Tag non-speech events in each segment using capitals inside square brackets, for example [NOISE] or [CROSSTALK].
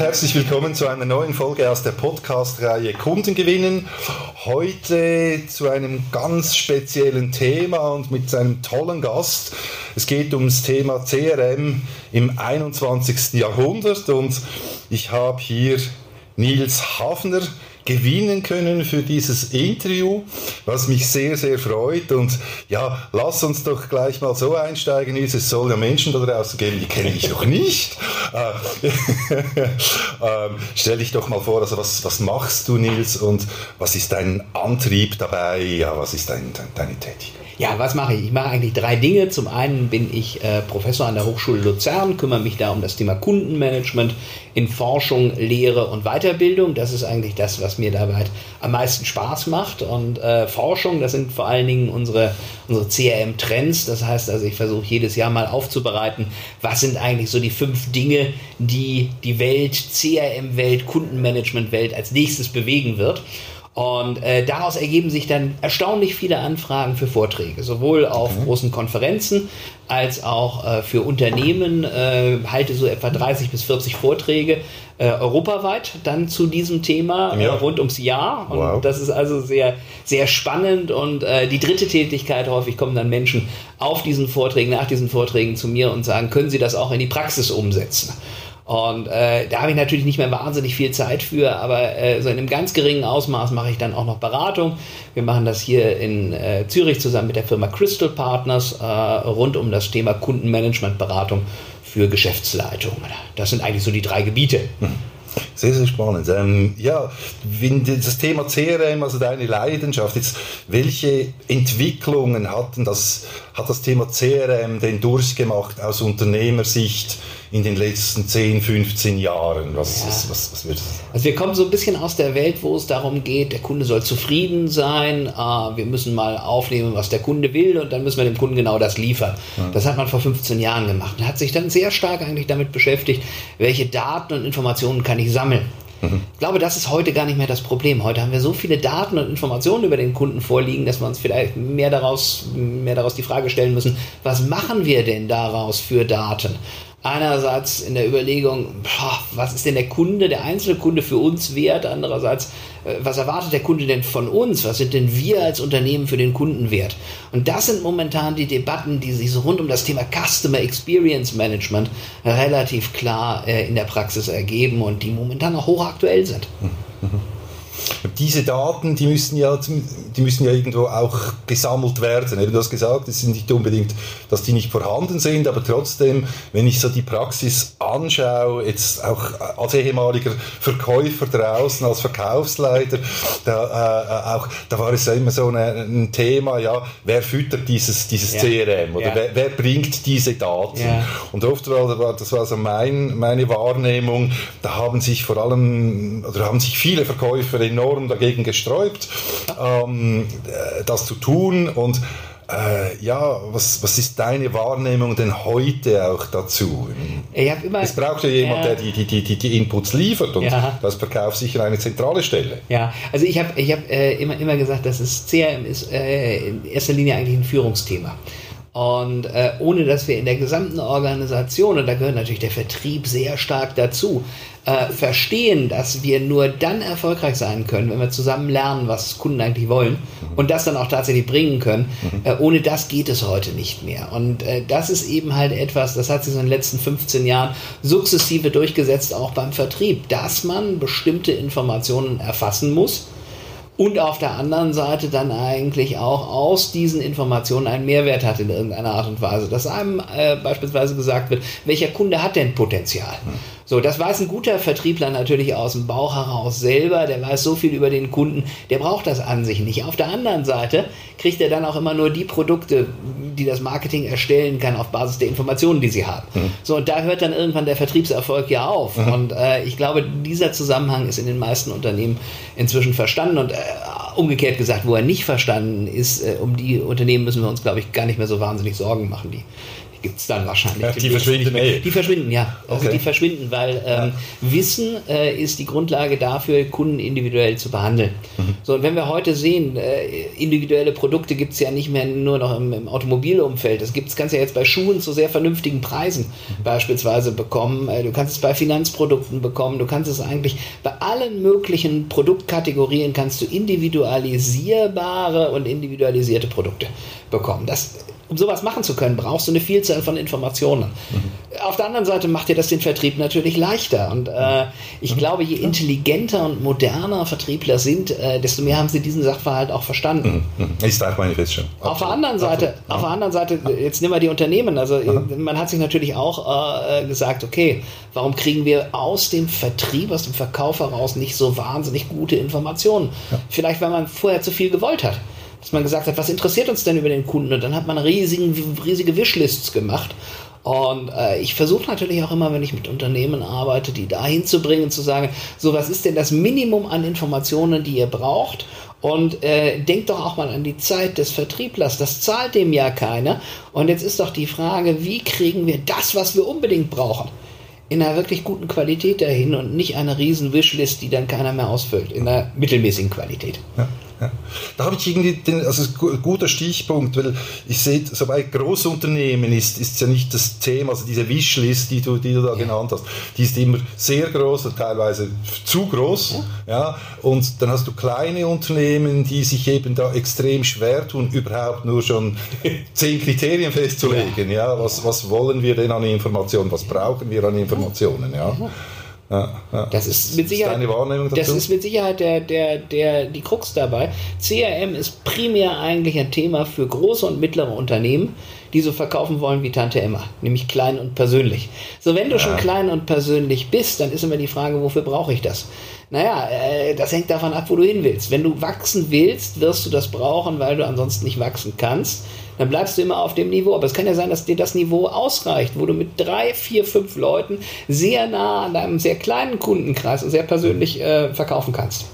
herzlich willkommen zu einer neuen Folge aus der Podcast-Reihe Kunden gewinnen. Heute zu einem ganz speziellen Thema und mit einem tollen Gast. Es geht ums Thema CRM im 21. Jahrhundert und ich habe hier Nils Hafner gewinnen können für dieses Interview, was mich sehr, sehr freut. Und ja, lass uns doch gleich mal so einsteigen, Nils. Es soll ja Menschen da draußen geben, die kenne ich noch nicht. Äh, [LAUGHS] ähm, stell dich doch mal vor, also was, was machst du, Nils, und was ist dein Antrieb dabei? Ja, was ist dein, dein, deine Tätigkeit? Ja, was mache ich? Ich mache eigentlich drei Dinge. Zum einen bin ich äh, Professor an der Hochschule Luzern, kümmere mich da um das Thema Kundenmanagement in Forschung, Lehre und Weiterbildung. Das ist eigentlich das, was mir dabei am meisten Spaß macht. Und äh, Forschung, das sind vor allen Dingen unsere, unsere CRM-Trends. Das heißt also, ich versuche jedes Jahr mal aufzubereiten, was sind eigentlich so die fünf Dinge, die die Welt, CRM-Welt, Kundenmanagement-Welt als nächstes bewegen wird. Und äh, daraus ergeben sich dann erstaunlich viele Anfragen für Vorträge, sowohl auf okay. großen Konferenzen als auch äh, für Unternehmen. Äh, halte so etwa 30 bis 40 Vorträge äh, europaweit dann zu diesem Thema äh, ja. rund ums Jahr. Und wow. das ist also sehr, sehr spannend. Und äh, die dritte Tätigkeit, häufig kommen dann Menschen auf diesen Vorträgen, nach diesen Vorträgen zu mir und sagen, können Sie das auch in die Praxis umsetzen? Und äh, da habe ich natürlich nicht mehr wahnsinnig viel Zeit für, aber äh, so in einem ganz geringen Ausmaß mache ich dann auch noch Beratung. Wir machen das hier in äh, Zürich zusammen mit der Firma Crystal Partners äh, rund um das Thema Kundenmanagementberatung für Geschäftsleitung. Das sind eigentlich so die drei Gebiete. Hm. Sehr, sehr spannend. Ähm, ja, das Thema CRM, also deine Leidenschaft, jetzt, welche Entwicklungen hatten das, hat das Thema CRM denn durchgemacht aus Unternehmersicht? in den letzten 10, 15 Jahren? Was, ja. was, was, was wird das? Also wir kommen so ein bisschen aus der Welt, wo es darum geht, der Kunde soll zufrieden sein, äh, wir müssen mal aufnehmen, was der Kunde will und dann müssen wir dem Kunden genau das liefern. Ja. Das hat man vor 15 Jahren gemacht und hat sich dann sehr stark eigentlich damit beschäftigt, welche Daten und Informationen kann ich sammeln. Mhm. Ich glaube, das ist heute gar nicht mehr das Problem. Heute haben wir so viele Daten und Informationen über den Kunden vorliegen, dass wir uns vielleicht mehr daraus, mehr daraus die Frage stellen müssen, was machen wir denn daraus für Daten? Einerseits in der Überlegung, was ist denn der Kunde, der einzelne Kunde für uns wert? Andererseits, äh, was erwartet der Kunde denn von uns? Was sind denn wir als Unternehmen für den Kunden wert? Und das sind momentan die Debatten, die sich so rund um das Thema Customer Experience Management relativ klar äh, in der Praxis ergeben und die momentan auch hochaktuell sind. Mhm diese Daten, die müssen ja, die müssen ja irgendwo auch gesammelt werden. Eben du hast gesagt, es sind nicht unbedingt, dass die nicht vorhanden sind, aber trotzdem, wenn ich so die Praxis anschaue, jetzt auch als ehemaliger Verkäufer draußen, als Verkaufsleiter, da, äh, auch, da war es ja immer so eine, ein Thema, ja, wer füttert dieses, dieses ja. CRM oder ja. wer, wer, bringt diese Daten? Ja. Und oft war das war so mein, meine Wahrnehmung, da haben sich vor allem, oder haben sich viele Verkäufer enorm dagegen gesträubt, ähm, äh, das zu tun. Und äh, ja, was, was ist deine Wahrnehmung denn heute auch dazu? Immer, es braucht ja jemand, äh, der die, die, die, die Inputs liefert und ja. das Verkauf sicher eine zentrale Stelle. Ja, also ich habe ich hab, äh, immer, immer gesagt, dass es CRM ist äh, in erster Linie eigentlich ein Führungsthema. Und äh, ohne dass wir in der gesamten Organisation, und da gehört natürlich der Vertrieb sehr stark dazu, äh, verstehen, dass wir nur dann erfolgreich sein können, wenn wir zusammen lernen, was Kunden eigentlich wollen und das dann auch tatsächlich bringen können. Mhm. Äh, ohne das geht es heute nicht mehr. Und äh, das ist eben halt etwas, das hat sich so in den letzten 15 Jahren sukzessive durchgesetzt, auch beim Vertrieb, dass man bestimmte Informationen erfassen muss und auf der anderen Seite dann eigentlich auch aus diesen Informationen einen Mehrwert hat in irgendeiner Art und Weise. Dass einem äh, beispielsweise gesagt wird, welcher Kunde hat denn Potenzial? So, das weiß ein guter Vertriebler natürlich aus dem Bauch heraus selber, der weiß so viel über den Kunden, der braucht das an sich nicht. Auf der anderen Seite kriegt er dann auch immer nur die Produkte, die das Marketing erstellen kann auf Basis der Informationen, die sie haben. Mhm. So, und da hört dann irgendwann der Vertriebserfolg ja auf. Mhm. Und äh, ich glaube, dieser Zusammenhang ist in den meisten Unternehmen inzwischen verstanden und äh, umgekehrt gesagt, wo er nicht verstanden ist, äh, um die Unternehmen müssen wir uns, glaube ich, gar nicht mehr so wahnsinnig Sorgen machen. Die gibt es dann wahrscheinlich. Ja, die verschwinden. Die verschwinden, ja. Also okay. die verschwinden, weil ähm. Wissen äh, ist die Grundlage dafür, Kunden individuell zu behandeln. Mhm. So, und wenn wir heute sehen, äh, individuelle Produkte gibt es ja nicht mehr nur noch im, im Automobilumfeld. Das gibt's, kannst du ja jetzt bei Schuhen zu sehr vernünftigen Preisen mhm. beispielsweise bekommen. Äh, du kannst es bei Finanzprodukten bekommen. Du kannst es eigentlich bei allen möglichen Produktkategorien kannst du individualisierbare und individualisierte Produkte bekommen. Das um sowas machen zu können, brauchst du eine Vielzahl von Informationen. Mhm. Auf der anderen Seite macht dir das den Vertrieb natürlich leichter. Und äh, ich mhm. glaube, je intelligenter und moderner Vertriebler sind, äh, desto mehr haben sie diesen Sachverhalt auch verstanden. Mhm. mhm. Ist auch meine Feststellung. Auf der anderen Seite, Absolut. auf der anderen Seite, jetzt nehmen wir die Unternehmen. Also Aha. man hat sich natürlich auch äh, gesagt, okay, warum kriegen wir aus dem Vertrieb, aus dem Verkauf heraus nicht so wahnsinnig gute Informationen? Ja. Vielleicht, weil man vorher zu viel gewollt hat dass man gesagt hat, was interessiert uns denn über den Kunden? Und dann hat man riesigen, riesige Wishlists gemacht. Und äh, ich versuche natürlich auch immer, wenn ich mit Unternehmen arbeite, die dahin zu bringen, zu sagen, so was ist denn das Minimum an Informationen, die ihr braucht? Und äh, denkt doch auch mal an die Zeit des Vertrieblers. Das zahlt dem ja keiner. Und jetzt ist doch die Frage, wie kriegen wir das, was wir unbedingt brauchen, in einer wirklich guten Qualität dahin und nicht eine riesen Wishlist, die dann keiner mehr ausfüllt, in einer mittelmäßigen Qualität. Ja. Ja. Da habe ich irgendwie den, also ein guter Stichpunkt, weil ich sehe, so bei Großunternehmen ist, ist ja nicht das Thema, also diese Wishlist, die du, die du da ja. genannt hast, die ist immer sehr groß und teilweise zu groß. Ja. ja. Und dann hast du kleine Unternehmen, die sich eben da extrem schwer tun, überhaupt nur schon [LAUGHS] zehn Kriterien festzulegen. Ja. Was, was wollen wir denn an Informationen? Was brauchen wir an Informationen? Ja. Ja, ja. Das ist mit Sicherheit, ist das ist mit Sicherheit der, der, der, die Krux dabei. CRM ist primär eigentlich ein Thema für große und mittlere Unternehmen, die so verkaufen wollen wie Tante Emma, nämlich klein und persönlich. So, wenn du ja. schon klein und persönlich bist, dann ist immer die Frage, wofür brauche ich das? Naja, äh, das hängt davon ab, wo du hin willst. Wenn du wachsen willst, wirst du das brauchen, weil du ansonsten nicht wachsen kannst dann bleibst du immer auf dem Niveau. Aber es kann ja sein, dass dir das Niveau ausreicht, wo du mit drei, vier, fünf Leuten sehr nah an deinem sehr kleinen Kundenkreis und sehr persönlich äh, verkaufen kannst.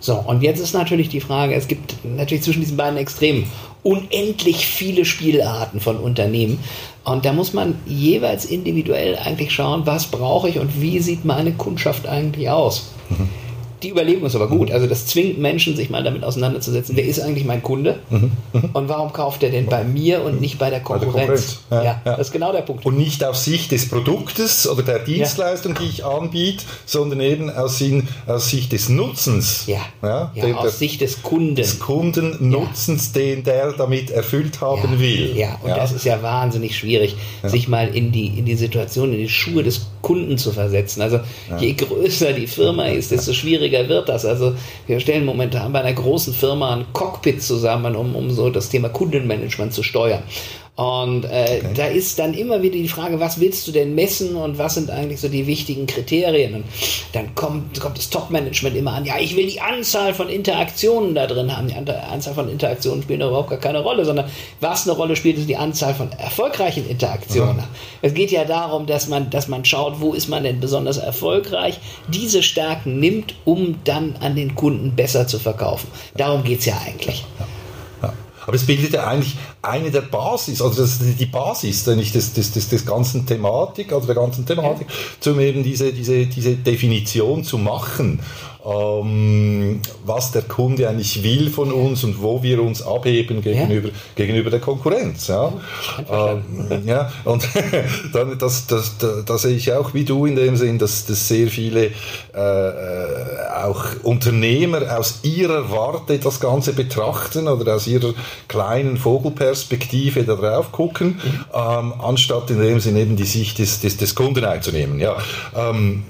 So, und jetzt ist natürlich die Frage, es gibt natürlich zwischen diesen beiden Extremen unendlich viele Spielarten von Unternehmen. Und da muss man jeweils individuell eigentlich schauen, was brauche ich und wie sieht meine Kundschaft eigentlich aus. Mhm die Überlegung ist aber gut. Also das zwingt Menschen, sich mal damit auseinanderzusetzen. Wer ist eigentlich mein Kunde? Mhm. Mhm. Und warum kauft er denn bei mir und nicht bei der Konkurrenz? Bei der Konkurrenz. Ja, ja, ja, das ist genau der Punkt. Und nicht aus Sicht des Produktes oder der Dienstleistung, die ich anbiete, sondern eben aus, aus Sicht des Nutzens. Ja, ja, aus der, Sicht des Kunden. Des Kundennutzens, den der damit erfüllt haben will. Ja, und das ist ja wahnsinnig schwierig, sich mal in die, in die Situation, in die Schuhe des Kunden zu versetzen. Also je größer die Firma ist, desto schwieriger schwieriger wird das. Also wir stellen momentan bei einer großen Firma ein Cockpit zusammen, um, um so das Thema Kundenmanagement zu steuern. Und äh, okay. da ist dann immer wieder die Frage, was willst du denn messen und was sind eigentlich so die wichtigen Kriterien? Und dann kommt, kommt das Top-Management immer an, ja, ich will die Anzahl von Interaktionen da drin haben. Die Anzahl von Interaktionen spielt überhaupt gar keine Rolle, sondern was eine Rolle spielt, ist die Anzahl von erfolgreichen Interaktionen. Mhm. Es geht ja darum, dass man, dass man schaut, wo ist man denn besonders erfolgreich, diese Stärken nimmt, um dann an den Kunden besser zu verkaufen. Darum geht es ja eigentlich. Ja. Aber es bildet ja eigentlich eine der Basis, also das ist die Basis nicht des, des, des, des ganzen Thematik, also der ganzen Thematik, ja. um eben diese, diese, diese Definition zu machen ähm, was der Kunde eigentlich will von uns und wo wir uns abheben gegenüber, ja. gegenüber der Konkurrenz. Ja, ähm, ja und [LAUGHS] dann, das, das, das, das, sehe ich auch wie du in dem Sinn, dass, dass sehr viele äh, äh, auch Unternehmer aus ihrer Warte das Ganze betrachten oder aus ihrer kleinen Vogelperspektive da drauf gucken, mhm. ähm, anstatt in dem Sinn eben die Sicht des, des, des Kunden einzunehmen. Ja, ähm,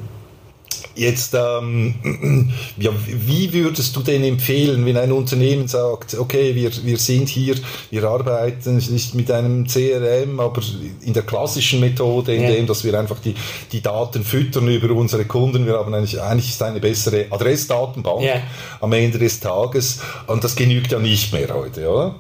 Jetzt, ähm, ja, wie würdest du denn empfehlen, wenn ein Unternehmen sagt, okay, wir, wir sind hier, wir arbeiten nicht mit einem CRM, aber in der klassischen Methode, indem ja. dass wir einfach die, die Daten füttern über unsere Kunden. Wir haben eigentlich, eigentlich ist eine bessere Adressdatenbank ja. am Ende des Tages und das genügt ja nicht mehr heute, oder?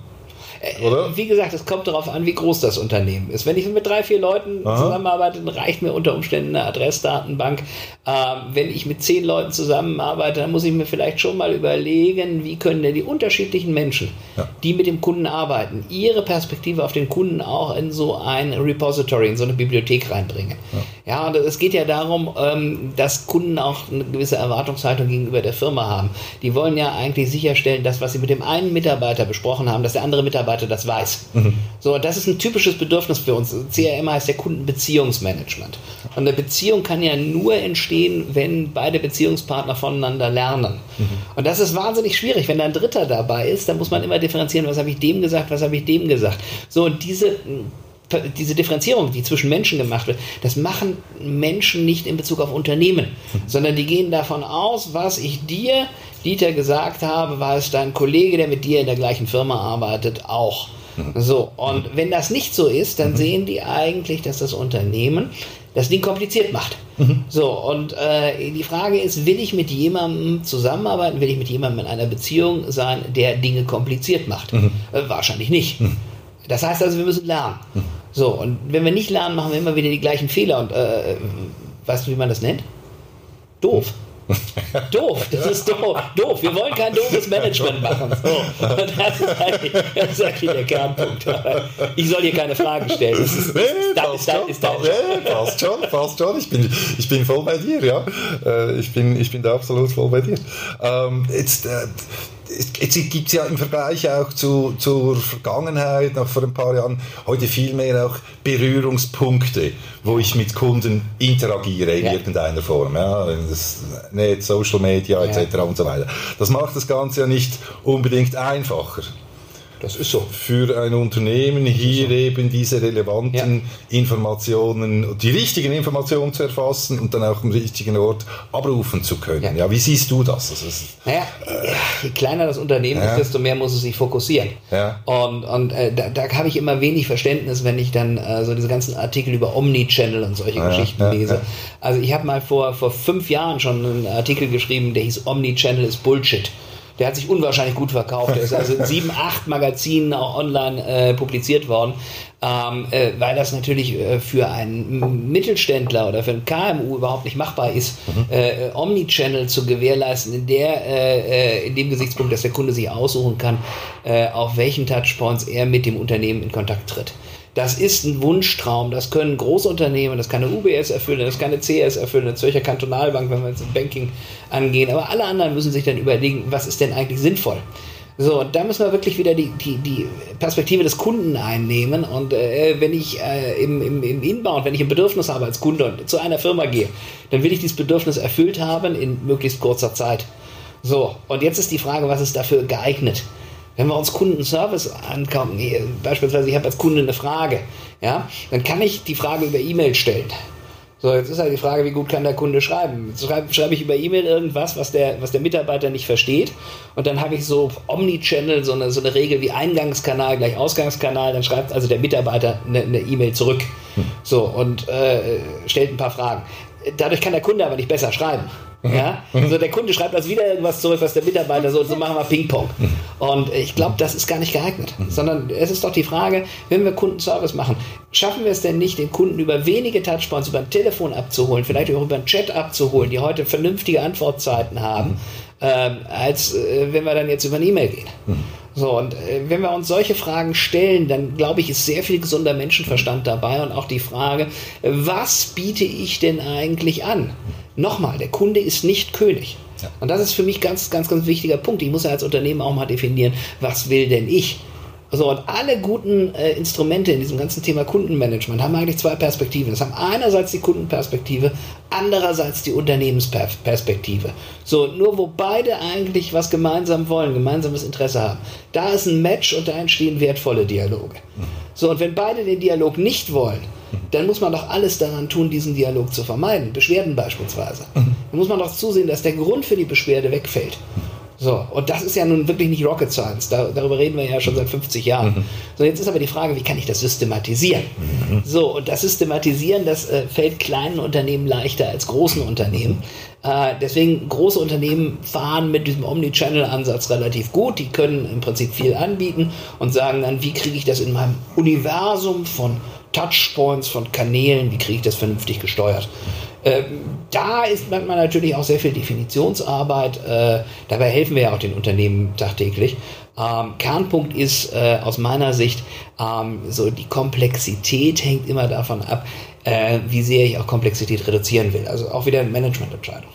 Oder? Wie gesagt, es kommt darauf an, wie groß das Unternehmen ist. Wenn ich mit drei, vier Leuten Aha. zusammenarbeite, dann reicht mir unter Umständen eine Adressdatenbank. Ähm, wenn ich mit zehn Leuten zusammenarbeite, dann muss ich mir vielleicht schon mal überlegen, wie können denn die unterschiedlichen Menschen, ja. die mit dem Kunden arbeiten, ihre Perspektive auf den Kunden auch in so ein Repository, in so eine Bibliothek reinbringen. Ja, ja und es geht ja darum, ähm, dass Kunden auch eine gewisse Erwartungshaltung gegenüber der Firma haben. Die wollen ja eigentlich sicherstellen, dass was sie mit dem einen Mitarbeiter besprochen haben, dass der andere Mitarbeiter das weiß. Mhm. So, das ist ein typisches Bedürfnis für uns. CRM heißt der Kundenbeziehungsmanagement. Und eine Beziehung kann ja nur entstehen, wenn beide Beziehungspartner voneinander lernen. Mhm. Und das ist wahnsinnig schwierig. Wenn da ein Dritter dabei ist, dann muss man immer differenzieren, was habe ich dem gesagt, was habe ich dem gesagt. So, und diese diese Differenzierung, die zwischen Menschen gemacht wird, das machen Menschen nicht in Bezug auf Unternehmen, mhm. sondern die gehen davon aus, was ich dir, Dieter, gesagt habe, war es dein Kollege, der mit dir in der gleichen Firma arbeitet, auch. Mhm. So, und wenn das nicht so ist, dann mhm. sehen die eigentlich, dass das Unternehmen das Ding kompliziert macht. Mhm. So, und äh, die Frage ist, will ich mit jemandem zusammenarbeiten, will ich mit jemandem in einer Beziehung sein, der Dinge kompliziert macht? Mhm. Äh, wahrscheinlich nicht. Mhm. Das heißt also, wir müssen lernen. So, und wenn wir nicht lernen, machen wir immer wieder die gleichen Fehler. Und äh, weißt du, wie man das nennt? Doof. [LAUGHS] doof, das ist doof. doof. Wir wollen kein doofes Management machen. [LAUGHS] So. [LAUGHS] Das, ist eigentlich, das ist eigentlich der Kernpunkt. Ich soll hier keine Fragen stellen. Das ist, nee, passt, schon, passt schon, passt schon. Ich bin, ich bin voll bei dir, ja. Äh, ich bin, ich bin da absolut voll bei dir. Ähm, jetzt, äh, es gibt ja im Vergleich auch zu, zur Vergangenheit, noch vor ein paar Jahren, heute viel mehr auch Berührungspunkte, wo ich mit Kunden interagiere in ja. irgendeiner Form. Ja, das Netz, Social Media etc. Ja. und so weiter. Das macht das Ganze ja nicht unbedingt einfacher. Das ist so. Für ein Unternehmen hier so. eben diese relevanten ja. Informationen, die richtigen Informationen zu erfassen und dann auch am richtigen Ort abrufen zu können. Ja, ja wie siehst du das? Also, naja, äh, je kleiner das Unternehmen ja. ist, desto mehr muss es sich fokussieren. Ja. Und, und äh, da, da habe ich immer wenig Verständnis, wenn ich dann äh, so diese ganzen Artikel über Omnichannel und solche Geschichten lese. Also ich habe mal vor, vor fünf Jahren schon einen Artikel geschrieben, der hieß Omnichannel ist Bullshit. Der hat sich unwahrscheinlich gut verkauft. Der ist also in sieben, [LAUGHS] acht Magazinen auch online äh, publiziert worden, ähm, äh, weil das natürlich äh, für einen Mittelständler oder für ein KMU überhaupt nicht machbar ist, mhm. Äh, Omnichannel zu gewährleisten, in, der, äh, äh, in dem Gesichtspunkt, dass der Kunde sich aussuchen kann, auf welchen Touchpoints er mit dem Unternehmen in Kontakt tritt. Das ist ein Wunschtraum. Das können Großunternehmen, das kann eine UBS erfüllen, das kann eine CS erfüllen, eine Zürcher Kantonalbank, wenn wir jetzt im Banking angehen. Aber alle anderen müssen sich dann überlegen, was ist denn eigentlich sinnvoll? So, und da müssen wir wirklich wieder die, die, die Perspektive des Kunden einnehmen. Und äh, wenn ich äh, im, im, im Inbound, wenn ich ein Bedürfnis habe als Kunde und zu einer Firma gehe, dann will ich dieses Bedürfnis erfüllt haben in möglichst kurzer Zeit. So, und jetzt ist die Frage, was ist dafür geeignet? Wenn wir uns Kundenservice ankommen, beispielsweise ich habe als Kunde eine Frage, ja, dann kann ich die Frage über E-Mail stellen. So, jetzt ist halt die Frage, wie gut kann der Kunde schreiben? Schreibe, schreibe ich über E-Mail irgendwas, was der, was der Mitarbeiter nicht versteht. Und dann habe ich so Omnichannel, so eine, so eine Regel wie Eingangskanal gleich Ausgangskanal. Dann schreibt also der Mitarbeiter eine E-Mail zurück. Hm. So, und äh, stellt ein paar Fragen. Dadurch kann der Kunde aber nicht besser schreiben. Ja? Also der Kunde schreibt also wieder irgendwas zurück, was der Mitarbeiter so, so machen wir Ping-Pong. Und ich glaube, das ist gar nicht geeignet. Sondern es ist doch die Frage, wenn wir Kundenservice machen, schaffen wir es denn nicht, den Kunden über wenige Touchpoints, über ein Telefon abzuholen, vielleicht auch über einen Chat abzuholen, die heute vernünftige Antwortzeiten haben, ähm, als äh, wenn wir dann jetzt über eine E-Mail gehen. So, und äh, wenn wir uns solche Fragen stellen, dann glaube ich, ist sehr viel gesunder Menschenverstand dabei und auch die Frage, was biete ich denn eigentlich an? Nochmal, der Kunde ist nicht König. Ja. Und das ist für mich ganz, ganz, ganz wichtiger Punkt. Ich muss ja als Unternehmen auch mal definieren, was will denn ich? So, und alle guten äh, Instrumente in diesem ganzen Thema Kundenmanagement haben eigentlich zwei Perspektiven. Das haben einerseits die Kundenperspektive, andererseits die Unternehmensperspektive. So, nur wo beide eigentlich was gemeinsam wollen, gemeinsames Interesse haben. Da ist ein Match und da entstehen wertvolle Dialoge. So, und wenn beide den Dialog nicht wollen, dann muss man doch alles daran tun, diesen Dialog zu vermeiden. Beschwerden beispielsweise. Mhm. Dann muss man doch zusehen, dass der Grund für die Beschwerde wegfällt. So, und das ist ja nun wirklich nicht Rocket Science. Da, darüber reden wir ja schon seit 50 Jahren. Mhm. So, jetzt ist aber die Frage, wie kann ich das systematisieren? Mhm. So, und das Systematisieren, das äh, fällt kleinen Unternehmen leichter als großen Unternehmen. Äh, deswegen, große Unternehmen fahren mit diesem Omnichannel-Ansatz relativ gut. Die können im Prinzip viel anbieten und sagen dann, wie kriege ich das in meinem Universum von Touchpoints, von Kanälen, wie kriege ich das vernünftig gesteuert? Ähm, da ist manchmal natürlich auch sehr viel Definitionsarbeit. Äh, dabei helfen wir ja auch den Unternehmen tagtäglich. Ähm, Kernpunkt ist äh, aus meiner Sicht, ähm, so die Komplexität hängt immer davon ab, äh, wie sehr ich auch Komplexität reduzieren will. Also auch wieder eine Managemententscheidung.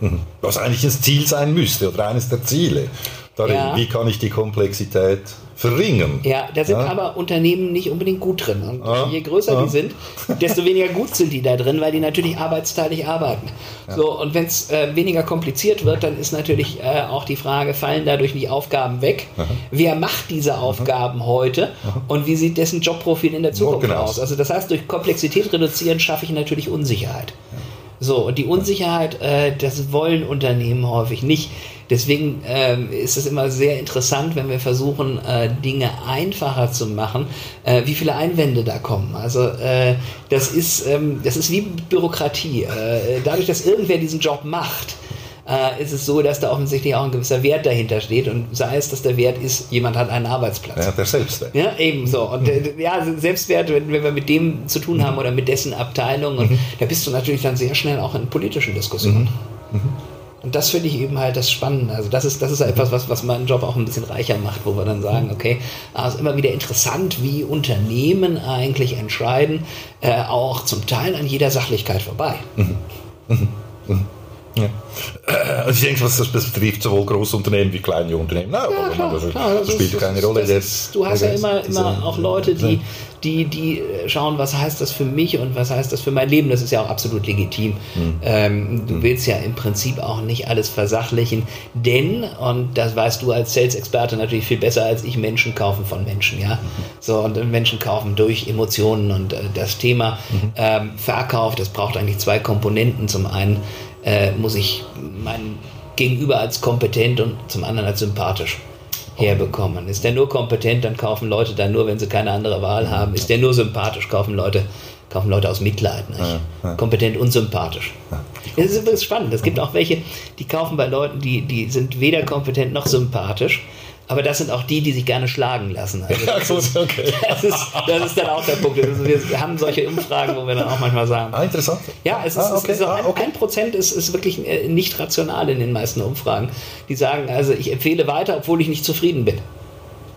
Mhm. Mhm. Was eigentlich das Ziel sein müsste oder eines der Ziele. Darin, ja. Wie kann ich die Komplexität verringern. Ja, da sind ja. aber Unternehmen nicht unbedingt gut drin. Und ja. je größer die sind, desto weniger gut sind die da drin, weil die natürlich arbeitsteilig arbeiten. So, und wenn es äh, weniger kompliziert wird, dann ist natürlich äh, auch die Frage, fallen dadurch die Aufgaben weg? Aha. Wer macht diese Aufgaben Aha. heute Aha. und wie sieht dessen Jobprofil in der Zukunft genau. aus? Also das heißt, durch Komplexität reduzieren schaffe ich natürlich Unsicherheit. So, und die Unsicherheit, äh, das wollen Unternehmen häufig nicht. Deswegen ähm, ist es immer sehr interessant, wenn wir versuchen, äh, Dinge einfacher zu machen, äh, wie viele Einwände da kommen. Also äh, das, ist, ähm, das ist wie Bürokratie. Äh, dadurch, dass irgendwer diesen Job macht, äh, ist es so, dass da offensichtlich auch ein gewisser Wert dahinter steht und sei es, dass der Wert ist, jemand hat einen Arbeitsplatz. Ja, der Selbstwert. Ja, ebenso. Und äh, ja, Selbstwert, wenn, wenn, wir mit dem zu tun haben oder mit dessen Abteilung, und mhm. da bist du natürlich dann sehr schnell auch in politischen Diskussionen. Mhm. Mhm. Und das finde ich eben halt das Spannende. Also das ist, das ist etwas, was, was meinen Job auch ein bisschen reicher macht, wo wir dann sagen, okay, es ist immer wieder interessant, wie Unternehmen eigentlich entscheiden, äh, auch zum Teil an jeder Sachlichkeit vorbei. Mhm. Mhm. Mhm. Ja. Also ich denke, was das betrifft, sowohl Großunternehmen wie kleine Unternehmen. Nein, ja, klar, das, klar, das spielt ist, keine Rolle. Ist, du hast ja immer, immer auch Leute, die, die, die schauen, was heißt das für mich und was heißt das für mein Leben. Das ist ja auch absolut legitim. Mhm. Ähm, du mhm. willst ja im Prinzip auch nicht alles versachlichen, denn, und das weißt du als Sales-Experte natürlich viel besser als ich, Menschen kaufen von Menschen. Ja? Mhm. So, und Menschen kaufen durch Emotionen und äh, das Thema mhm. ähm, Verkauf, das braucht eigentlich zwei Komponenten. Zum einen äh, muss ich mein Gegenüber als kompetent und zum anderen als sympathisch herbekommen. Ist der nur kompetent, dann kaufen Leute dann nur, wenn sie keine andere Wahl haben. Ist der nur sympathisch, kaufen Leute, kaufen Leute aus Mitleid. Ja, ja. Kompetent und sympathisch. Das ist übrigens spannend. Es gibt auch welche, die kaufen bei Leuten, die, die sind weder kompetent noch sympathisch. Aber das sind auch die, die sich gerne schlagen lassen. Also [LAUGHS] das, ja, ist, okay. [LAUGHS] das, ist, das ist dann auch der Punkt. Also wir haben solche Umfragen, wo wir dann auch manchmal sagen. Ah, interessant. Ja, es ist, ah, okay. es ist ein, okay. ein Prozent ist, ist wirklich äh, nicht rational in den meisten Umfragen. Die sagen, also ich empfehle weiter, obwohl ich nicht zufrieden bin.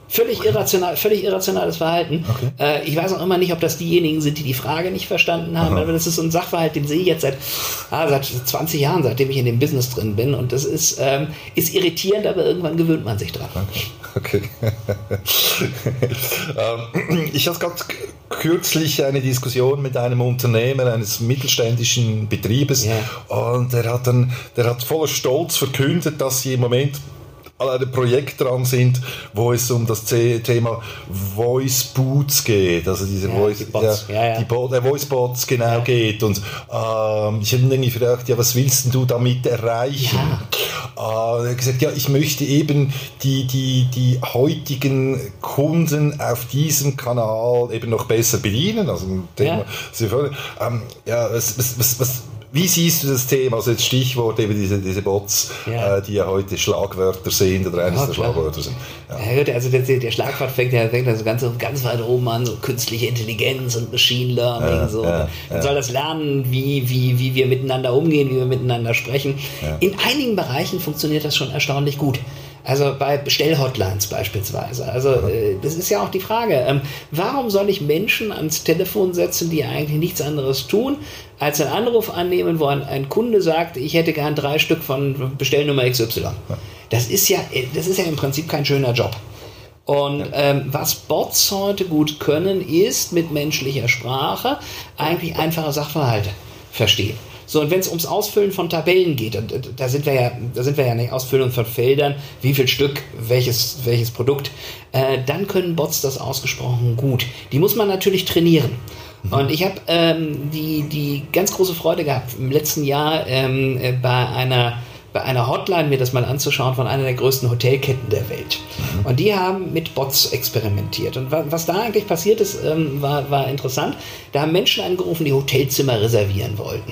Völlig irrational, völlig irrationales Verhalten. Okay. Äh, ich weiß auch immer nicht, ob das diejenigen sind, die die Frage nicht verstanden haben, Aha. aber das ist so ein Sachverhalt, den sehe ich jetzt seit, ah, seit 20 Jahren, seitdem ich in dem Business drin bin. Und das ist, ähm, ist irritierend, aber irgendwann gewöhnt man sich dran. Okay. [LAUGHS] ähm, ich hatte gerade kürzlich eine Diskussion mit einem Unternehmer eines mittelständischen Betriebes ja. und der hat dann, der hat voller Stolz verkündet, dass sie im Moment an einem Projekt dran sind, wo es um das Thema Voice Boots geht, also diese ja, Voice, die, Bots. Ja, ja, die Bo der Voice Bots genau geht. Und ähm, ich habe irgendwie gefragt, ja, was willst du damit erreichen? Äh, er hat gesagt, ja, ich möchte eben die, die, die heutigen Kunden auf diesem Kanal eben noch besser bedienen, also ein Thema, ähm, ja, was, was, was, was wie siehst du das Thema? Also jetzt Stichwort eben diese, diese Bots, ja. Äh, die ja heute Schlagwörter sind oder eines ja, der Schlagwörter sind. Ja. ja also der, der Schlagwort fängt ja fängt also ganz, ganz weit oben an, so künstliche Intelligenz und Machine Learning. so. Man soll das lernen, wie, wie, wie wir miteinander umgehen, wie wir miteinander sprechen. In einigen Bereichen funktioniert das schon erstaunlich gut. Also bei Bestellhotlines beispielsweise. Also äh, das ist ja auch die Frage, ähm, warum soll ich Menschen ans Telefon setzen, die eigentlich nichts anderes tun, als einen Anruf annehmen, wo ein, ein Kunde sagt, ich hätte gern drei Stück von Bestellnummer XY. Das ist ja, das ist ja im Prinzip kein schöner Job. Und ähm, was Bots heute gut können, ist mit menschlicher Sprache eigentlich einfache Sachverhalte verstehen. So, und wenn es ums Ausfüllen von Tabellen geht, und, da sind wir ja, da sind wir ja nicht Ausfüllen von Feldern, wie viel Stück, welches, welches Produkt, äh, dann können Bots das ausgesprochen gut. Die muss man natürlich trainieren. Mhm. Und ich habe ähm, die, die ganz große Freude gehabt im letzten Jahr ähm, äh, bei einer bei einer Hotline mir das mal anzuschauen von einer der größten Hotelketten der Welt. Mhm. Und die haben mit Bots experimentiert. Und was da eigentlich passiert ist, ähm, war, war interessant. Da haben Menschen angerufen, die Hotelzimmer reservieren wollten.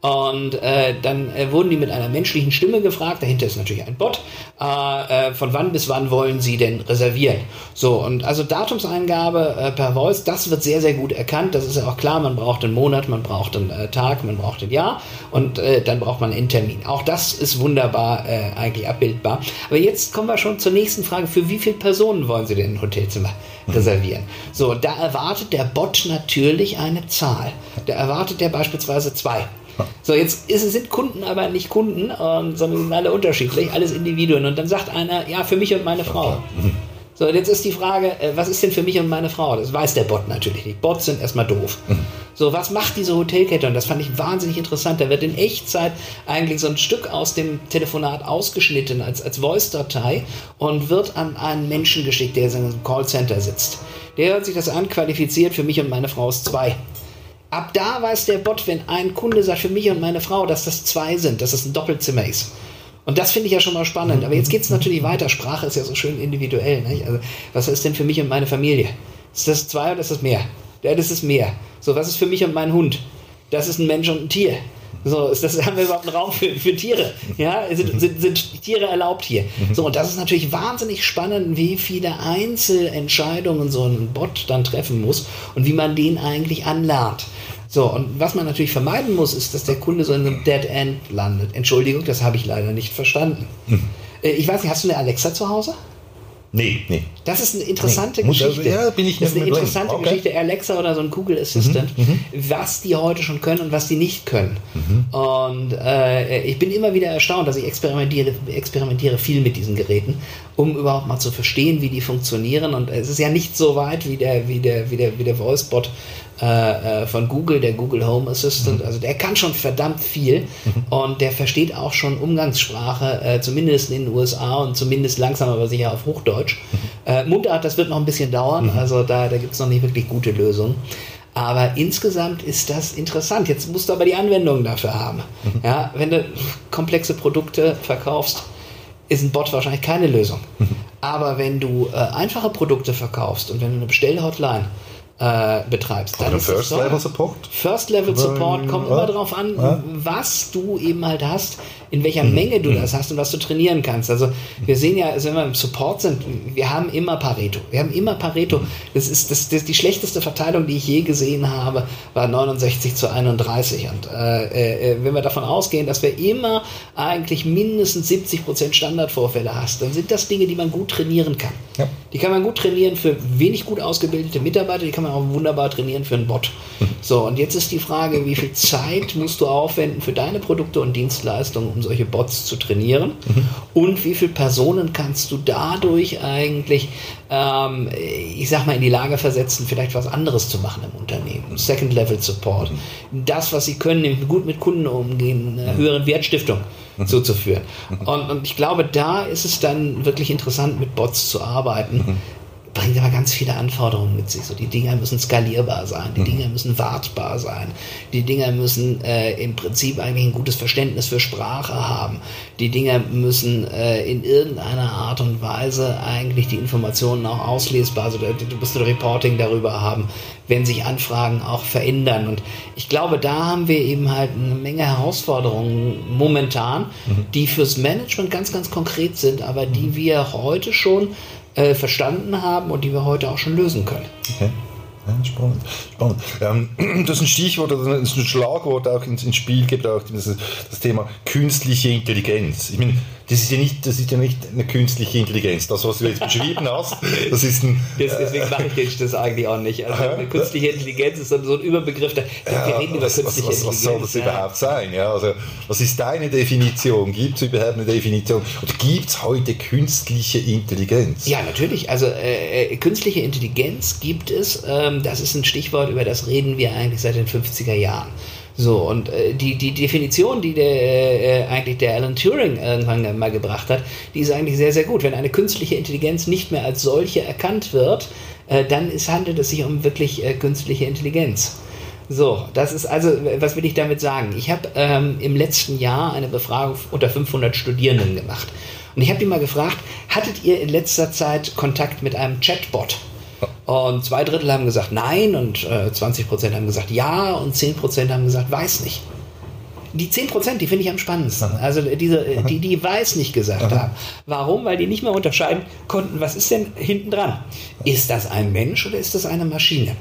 Und äh, dann äh, wurden die mit einer menschlichen Stimme gefragt, dahinter ist natürlich ein Bot, äh, äh, von wann bis wann wollen sie denn reservieren. So, und also Datumseingabe äh, per Voice, das wird sehr, sehr gut erkannt. Das ist ja auch klar, man braucht einen Monat, man braucht einen äh, Tag, man braucht ein Jahr und äh, dann braucht man einen Termin. Auch das ist wunderbar äh, eigentlich abbildbar. Aber jetzt kommen wir schon zur nächsten Frage. Für wie viele Personen wollen Sie denn ein Hotelzimmer reservieren? So, da erwartet der Bot natürlich eine Zahl. Da erwartet der beispielsweise zwei. So, jetzt ist, sind Kunden aber nicht Kunden, ähm, sondern sind alle unterschiedlich, alles Individuen. Und dann sagt einer, ja, für mich und meine Frau. So, und jetzt ist die Frage, äh, was ist denn für mich und meine Frau? Das weiß der Bot natürlich nicht. Bots sind erstmal doof. So, was macht diese Hotelkette? Und das fand ich wahnsinnig interessant. Da wird in Echtzeit eigentlich so ein Stück aus dem Telefonat ausgeschnitten als, als Voice-Datei und wird an einen Menschen geschickt, der in einem Callcenter sitzt. Der hört sich das an, qualifiziert für mich und meine Frau ist zwei. Ab da weiß der Bot, wenn ein Kunde sagt für mich und meine Frau, dass das zwei sind, dass es ein Doppelzimmer ist. Und das finde ich ja schon mal spannend. Aber jetzt geht es natürlich weiter. Sprache ist ja so schön individuell. Nicht? Also, was ist denn für mich und meine Familie? Ist das zwei oder ist das mehr? Ja, das ist mehr. So, was ist für mich und meinen Hund? Das ist ein Mensch und ein Tier. So, ist das, haben wir überhaupt einen Raum für, für Tiere? Ja, sind, sind, sind, Tiere erlaubt hier? So, und das ist natürlich wahnsinnig spannend, wie viele Einzelentscheidungen so ein Bot dann treffen muss und wie man den eigentlich anlernt. So, und was man natürlich vermeiden muss, ist, dass der Kunde so in einem Dead End landet. Entschuldigung, das habe ich leider nicht verstanden. Hm. Äh, ich weiß nicht, hast du eine Alexa zu Hause? Nee, nee. Das ist eine interessante nee. Geschichte. Also, ja, bin ich das ist eine interessante okay. Geschichte. Alexa oder so ein Google Assistant, mhm, mhm, was die heute schon können und was die nicht können. Mhm. Und äh, ich bin immer wieder erstaunt, dass ich experimentiere, experimentiere viel mit diesen Geräten, um überhaupt mal zu verstehen, wie die funktionieren. Und es ist ja nicht so weit wie der, wie der, wie der, wie der Voicebot äh, äh, von Google, der Google Home Assistant. Mhm. Also der kann schon verdammt viel mhm. und der versteht auch schon Umgangssprache, äh, zumindest in den USA und zumindest langsam aber sicher auf Hochdeutsch. Mhm. Äh, Mundart, das wird noch ein bisschen dauern, also da, da gibt es noch nicht wirklich gute Lösungen. Aber insgesamt ist das interessant. Jetzt musst du aber die Anwendung dafür haben. Ja, wenn du komplexe Produkte verkaufst, ist ein Bot wahrscheinlich keine Lösung. Aber wenn du äh, einfache Produkte verkaufst und wenn du eine Bestellhotline äh, betreibst. Dann First Level Support? First Level Support kommt immer darauf an, ja. was du eben halt hast in welcher mhm. Menge du mhm. das hast und was du trainieren kannst. Also wir sehen ja, also wenn wir im Support sind, wir haben immer Pareto. Wir haben immer Pareto. Das ist, das, das die schlechteste Verteilung, die ich je gesehen habe, war 69 zu 31. Und äh, äh, wenn wir davon ausgehen, dass wir immer eigentlich mindestens 70 Prozent Standardvorfälle hast, dann sind das Dinge, die man gut trainieren kann. Ja. Die kann man gut trainieren für wenig gut ausgebildete Mitarbeiter, die kann man auch wunderbar trainieren für einen Bot. Mhm. So, und jetzt ist die Frage, wie viel Zeit musst du aufwenden für deine Produkte und Dienstleistungen, um solche Bots zu trainieren? Mhm. Und wie viele Personen kannst du dadurch eigentlich, ähm, ich sag mal, in die Lage versetzen, vielleicht was anderes zu machen im Unternehmen? Second Level Support. Mhm. Das, was sie können, nämlich gut mit Kunden umgehen, höheren Wertstiftung. [LAUGHS] zuzuführen. Mhm. Und, und ich glaube, da ist es dann wirklich interessant, mit Bots zu arbeiten, mhm bringt aber ganz viele Anforderungen mit sich. So, die Dinger müssen skalierbar sein, die mhm. Dinger müssen wartbar sein, die Dinger müssen äh, im Prinzip eigentlich ein gutes Verständnis für Sprache haben, die Dinger müssen äh, in irgendeiner Art und Weise eigentlich die Informationen auch auslesbar, also du musst ein Reporting darüber haben, wenn sich Anfragen auch verändern. Und ich glaube, da haben wir eben halt eine Menge Herausforderungen momentan, mhm. die fürs Management ganz, ganz konkret sind, aber die mhm. wir heute schon äh, verstanden haben und die wir heute auch schon lösen können. Okay. Ja, spannend. spannend. Ähm, [CLEARS THROAT] das ist ein Stichwort oder ein Schlagwort auch ins, ins Spiel gibt, auch das, das Thema künstliche Intelligenz. Ich meine, das ist ja nicht, das ist ja nicht eine künstliche Intelligenz. Das, was du jetzt beschrieben hast, das ist ein. Das, deswegen mache ich das eigentlich auch nicht. Also eine künstliche Intelligenz ist so ein Überbegriff. Da, ja, wir reden über was, künstliche was, was, was soll das ja. überhaupt sein? Ja, also, was ist deine Definition? Gibt es überhaupt eine Definition? Oder gibt es heute künstliche Intelligenz? Ja, natürlich. Also äh, äh, künstliche Intelligenz gibt es. Ähm, das ist ein Stichwort, über das reden wir eigentlich seit den 50er Jahren. So, und äh, die, die Definition, die der, äh, eigentlich der Alan Turing irgendwann mal gebracht hat, die ist eigentlich sehr, sehr gut. Wenn eine künstliche Intelligenz nicht mehr als solche erkannt wird, äh, dann ist, handelt es sich um wirklich äh, künstliche Intelligenz. So, das ist also, was will ich damit sagen? Ich habe ähm, im letzten Jahr eine Befragung unter 500 Studierenden gemacht. Und ich habe die mal gefragt, hattet ihr in letzter Zeit Kontakt mit einem Chatbot? Und zwei Drittel haben gesagt nein und äh, 20 Prozent haben gesagt ja und 10 Prozent haben gesagt weiß nicht. Die 10 Prozent, die finde ich am spannendsten. Also diese, die, die weiß nicht gesagt haben. Warum? Weil die nicht mehr unterscheiden konnten, was ist denn hinten dran? Ist das ein Mensch oder ist das eine Maschine?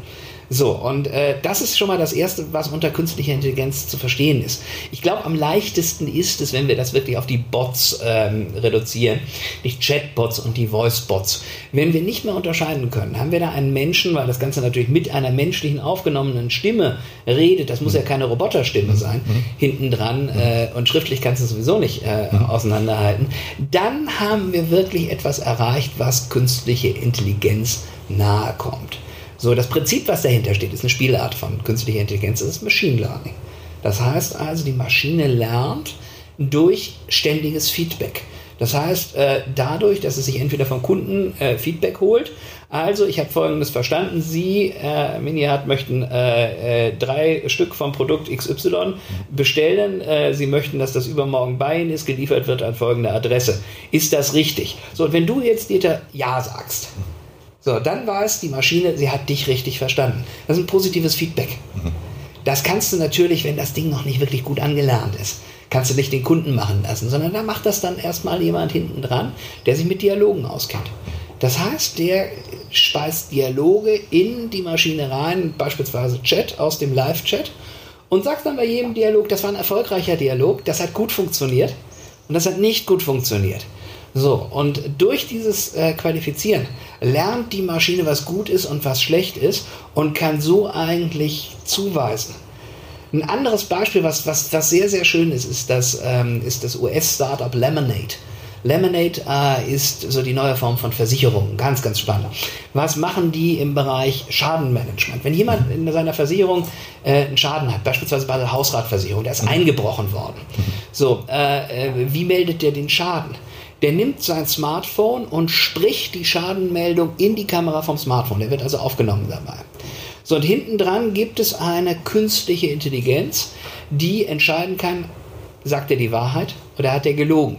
So, und äh, das ist schon mal das Erste, was unter künstlicher Intelligenz zu verstehen ist. Ich glaube, am leichtesten ist es, wenn wir das wirklich auf die Bots ähm, reduzieren, nicht Chatbots und die Voicebots. Wenn wir nicht mehr unterscheiden können, haben wir da einen Menschen, weil das Ganze natürlich mit einer menschlichen aufgenommenen Stimme redet, das muss ja keine Roboterstimme sein, mhm. hinten dran äh, und schriftlich kannst du sowieso nicht äh, mhm. auseinanderhalten, dann haben wir wirklich etwas erreicht, was künstliche Intelligenz nahe kommt. So, das Prinzip, was dahinter steht, ist eine Spielart von künstlicher Intelligenz, das ist Machine Learning. Das heißt also, die Maschine lernt durch ständiges Feedback. Das heißt, äh, dadurch, dass es sich entweder vom Kunden äh, Feedback holt, also ich habe Folgendes verstanden, Sie, äh, Minihat, möchten äh, äh, drei Stück vom Produkt XY bestellen, Sie möchten, dass das übermorgen bei Ihnen ist, geliefert wird an folgende Adresse. Ist das richtig? So, und wenn du jetzt Dieter Ja sagst, so, dann weiß die Maschine, sie hat dich richtig verstanden. Das ist ein positives Feedback. Das kannst du natürlich, wenn das Ding noch nicht wirklich gut angelernt ist, kannst du nicht den Kunden machen lassen, sondern da macht das dann erstmal jemand hinten dran, der sich mit Dialogen auskennt. Das heißt, der speist Dialoge in die Maschine rein, beispielsweise Chat aus dem Live-Chat und sagt dann bei jedem Dialog, das war ein erfolgreicher Dialog, das hat gut funktioniert und das hat nicht gut funktioniert. So, und durch dieses äh, Qualifizieren lernt die Maschine, was gut ist und was schlecht ist und kann so eigentlich zuweisen. Ein anderes Beispiel, was, was, was sehr, sehr schön ist, ist das, ähm, ist das US-Startup Lemonade. Lemonade äh, ist so die neue Form von Versicherung. Ganz, ganz spannend. Was machen die im Bereich Schadenmanagement? Wenn jemand in seiner Versicherung äh, einen Schaden hat, beispielsweise bei der Hausratversicherung, der ist mhm. eingebrochen worden. So, äh, äh wie meldet der den Schaden? Der nimmt sein Smartphone und spricht die Schadenmeldung in die Kamera vom Smartphone. Der wird also aufgenommen dabei. So, und hinten dran gibt es eine künstliche Intelligenz, die entscheiden kann, sagt er die Wahrheit oder hat er gelogen?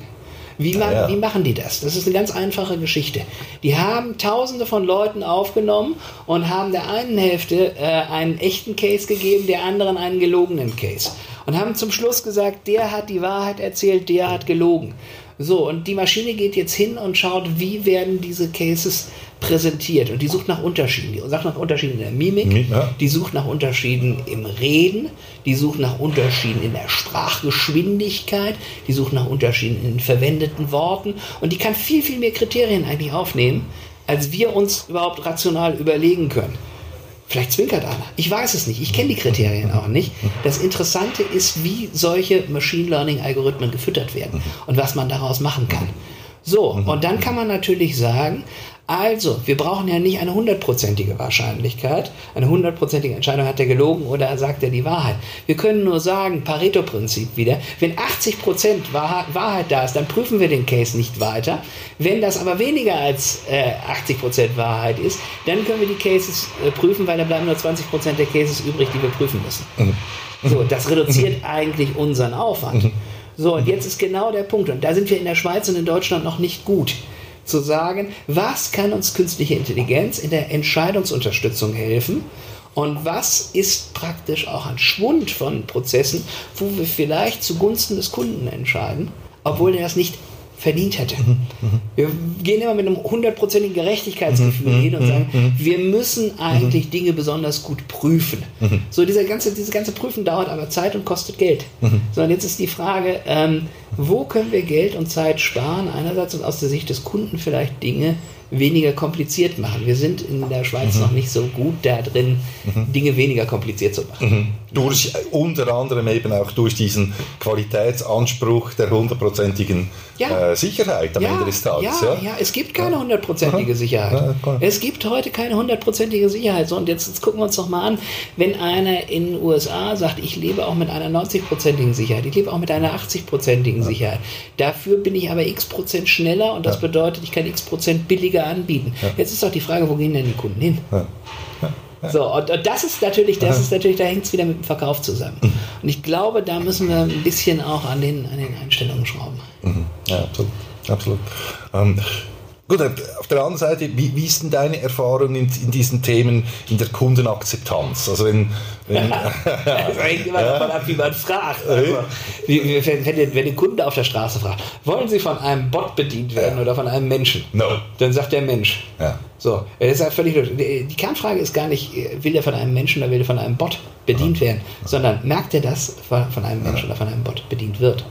Wie, ma ja. wie, machen die das? Das ist eine ganz einfache Geschichte. Die haben tausende von Leuten aufgenommen und haben der einen Hälfte äh, einen echten Case gegeben, der anderen einen gelogenen Case. Und haben zum Schluss gesagt, der hat die Wahrheit erzählt, der hat gelogen. So, und die Maschine geht jetzt hin und schaut, wie werden diese Cases präsentiert. Und die sucht nach Unterschieden. Die sucht nach Unterschieden in der Mimik, ja. die sucht nach Unterschieden im Reden, die sucht nach Unterschieden in der Sprachgeschwindigkeit, die sucht nach Unterschieden in den verwendeten Worten. Und die kann viel, viel mehr Kriterien eigentlich aufnehmen, als wir uns überhaupt rational überlegen können. Vielleicht zwinkert einer. Ich weiß es nicht. Ich kenne die Kriterien auch nicht. Das Interessante ist, wie solche Machine Learning-Algorithmen gefüttert werden und was man daraus machen kann. So, und dann kann man natürlich sagen, also, wir brauchen ja nicht eine hundertprozentige Wahrscheinlichkeit. Eine hundertprozentige Entscheidung hat er gelogen oder sagt er die Wahrheit. Wir können nur sagen, Pareto-Prinzip wieder, wenn 80% Wahrheit da ist, dann prüfen wir den Case nicht weiter. Wenn das aber weniger als äh, 80% Wahrheit ist, dann können wir die Cases äh, prüfen, weil da bleiben nur 20% der Cases übrig, die wir prüfen müssen. Mhm. So, das reduziert eigentlich unseren Aufwand. Mhm. So, und jetzt ist genau der Punkt. Und da sind wir in der Schweiz und in Deutschland noch nicht gut zu sagen, was kann uns künstliche Intelligenz in der Entscheidungsunterstützung helfen und was ist praktisch auch ein Schwund von Prozessen, wo wir vielleicht zugunsten des Kunden entscheiden, obwohl er das nicht verdient hätte. Mhm, mhm. Wir gehen immer mit einem hundertprozentigen Gerechtigkeitsgefühl mhm, hin und sagen, wir müssen eigentlich Dinge besonders gut prüfen. So, dieser ganze, diese ganze Prüfen dauert aber Zeit und kostet Geld. So, und jetzt ist die Frage, ähm, wo können wir Geld und Zeit sparen? Einerseits und aus der Sicht des Kunden vielleicht Dinge weniger kompliziert machen. Wir sind in der Schweiz mhm. noch nicht so gut da drin, mhm. Dinge weniger kompliziert zu machen. Mhm. Durch, unter anderem eben auch durch diesen Qualitätsanspruch der hundertprozentigen ja. äh, Sicherheit am ja, Ende des Tages. Ja, ja, ja. es gibt keine hundertprozentige Sicherheit. es gibt heute keine hundertprozentige Sicherheit. So, und jetzt, jetzt, gucken wir uns doch mal an, wenn einer in den USA sagt, ich lebe auch mit einer 90-prozentigen Sicherheit, ich lebe auch mit einer 80-prozentigen Sicherheit. Dafür bin ich aber x Prozent schneller und das bedeutet, ich kann x Prozent billiger anbieten. Jetzt ist doch die Frage, wo gehen denn die Kunden hin? So, und, und, das ist natürlich, das ist natürlich, da hängt es wieder mit dem Verkauf zusammen. Mhm. Und ich glaube, da müssen wir ein bisschen auch an den, an den Einstellungen schrauben. Mhm. Ja, absolut. absolut. Ähm, Gut, auf der anderen Seite, wie, wie ist denn deine Erfahrung in, in, diesen Themen in der Kundenakzeptanz? Also wenn, wenn [LAUGHS] das hängt immer davon ab, wie man fragt. Also, wenn, wenn, wenn der Kunde auf der Straße fragt, wollen Sie von einem Bot bedient werden ja. oder von einem Menschen? No. Dann sagt der Mensch. Ja. So, das ist ja völlig Die Kernfrage ist gar nicht, will er von einem Menschen oder will er von einem Bot bedient werden, sondern merkt er, dass von einem Menschen oder von einem Bot bedient wird?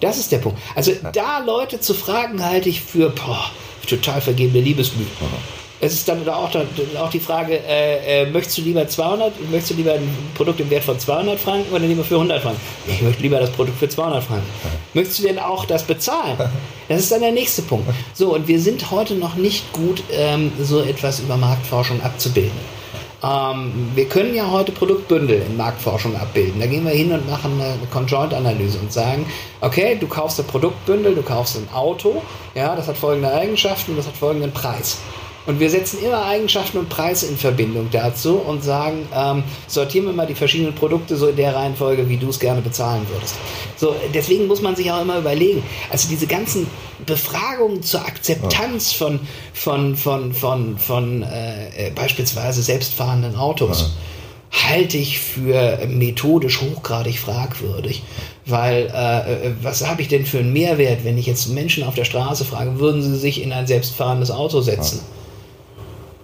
Das ist der Punkt. Also da Leute zu fragen, halte ich für, boah, total vergebene Liebesmüh. Es ist dann auch, auch die Frage, äh, äh, möchtest du lieber 200, möchtest du lieber ein Produkt im Wert von 200 Franken oder lieber für 100 Franken? Ich möchte lieber das Produkt für 200 Franken. Möchtest du denn auch das bezahlen? Das ist dann der nächste Punkt. So, und wir sind heute noch nicht gut, ähm, so etwas über Marktforschung abzubilden. Ähm, wir können ja heute Produktbündel in Marktforschung abbilden. Da gehen wir hin und machen eine Conjoint-Analyse und sagen, okay, du kaufst ein Produktbündel, du kaufst ein Auto, ja, das hat folgende Eigenschaften und das hat folgenden Preis. Und wir setzen immer Eigenschaften und Preise in Verbindung dazu und sagen, ähm, sortieren wir mal die verschiedenen Produkte so in der Reihenfolge, wie du es gerne bezahlen würdest. So, deswegen muss man sich auch immer überlegen, also diese ganzen Befragungen zur Akzeptanz von, von, von, von, von äh, beispielsweise selbstfahrenden Autos. halte ich für methodisch hochgradig fragwürdig. Weil äh, äh was habe ich denn für einen Mehrwert, wenn ich jetzt Menschen auf der Straße frage, würden sie sich in ein selbstfahrendes Auto setzen? Ja.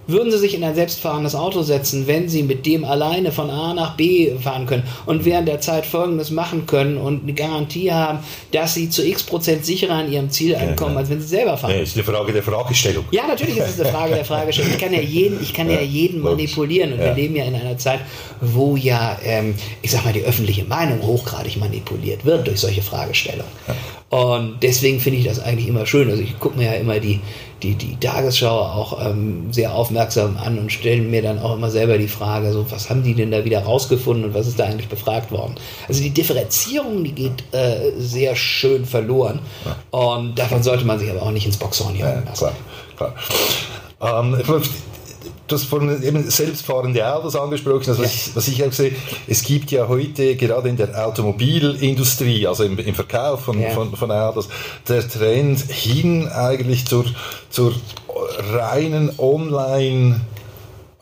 Würden Sie sich in ein selbstfahrendes Auto setzen, wenn Sie mit dem alleine von A nach B fahren können und während der Zeit Folgendes machen können und eine Garantie haben, dass Sie zu x Prozent sicherer an Ihrem Ziel ankommen, als wenn Sie selber fahren? Ja, ist eine Frage der Fragestellung. Ja, natürlich ist es eine Frage der Fragestellung. Ich kann ja jeden, ich kann ja, ja jeden manipulieren und ja. wir leben ja in einer Zeit, wo ja, ähm, ich sag mal, die öffentliche Meinung hochgradig manipuliert wird durch solche Fragestellungen. Und deswegen finde ich das eigentlich immer schön. Also ich gucke mir ja immer die, die, die Tagesschau auch ähm, sehr aufmerksam an und stelle mir dann auch immer selber die Frage, so, was haben die denn da wieder rausgefunden und was ist da eigentlich befragt worden? Also die Differenzierung, die geht äh, sehr schön verloren. Und davon sollte man sich aber auch nicht ins Boxhorn jagen lassen. Klar, klar. Ähm, du hast von eben selbstfahrende Autos angesprochen, also was, ich, was, ich, auch sehe, es gibt ja heute gerade in der Automobilindustrie, also im, im Verkauf von, ja. von, von, Autos, der Trend hin eigentlich zur, zur reinen Online-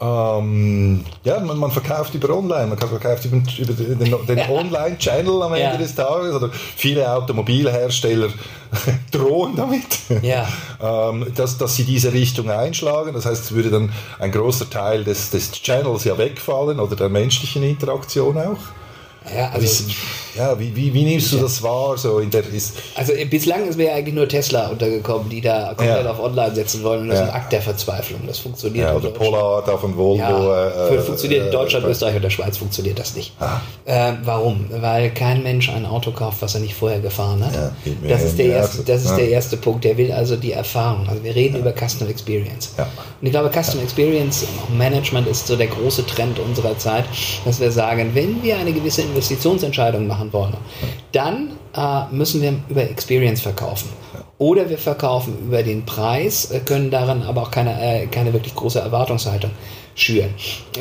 ähm, ja, man, man, verkauft über Online, man verkauft über, über den, den Online-Channel am Ende ja. des Tages. Oder viele Automobilhersteller [LAUGHS] drohen damit, ja. ähm, dass, dass sie diese Richtung einschlagen. Das heißt, es würde dann ein großer Teil des, des Channels ja wegfallen oder der menschlichen Interaktion auch. Ja, also, ja, wie, wie, wie nimmst du das wahr? So in der, ist also bislang ist mir eigentlich nur Tesla untergekommen, die da komplett ja. auf Online setzen wollen. Und das ja. ist ein Akt der Verzweiflung. Das funktioniert ja, Oder Polar da von Volvo. Ja, äh, funktioniert in Deutschland, äh, Österreich und der Schweiz funktioniert das nicht. Ah. Äh, warum? Weil kein Mensch ein Auto kauft, was er nicht vorher gefahren hat. Ja, das ist, der erste, das ist der erste Punkt. Der will also die Erfahrung. Also wir reden über Customer Experience. Und ich glaube, Customer Experience Management ist so der große Trend unserer Zeit, dass wir sagen, wenn wir eine gewisse Investitionsentscheidung machen wollen, dann äh, müssen wir über Experience verkaufen. Oder wir verkaufen über den Preis, äh, können daran aber auch keine, äh, keine wirklich große Erwartungshaltung schüren.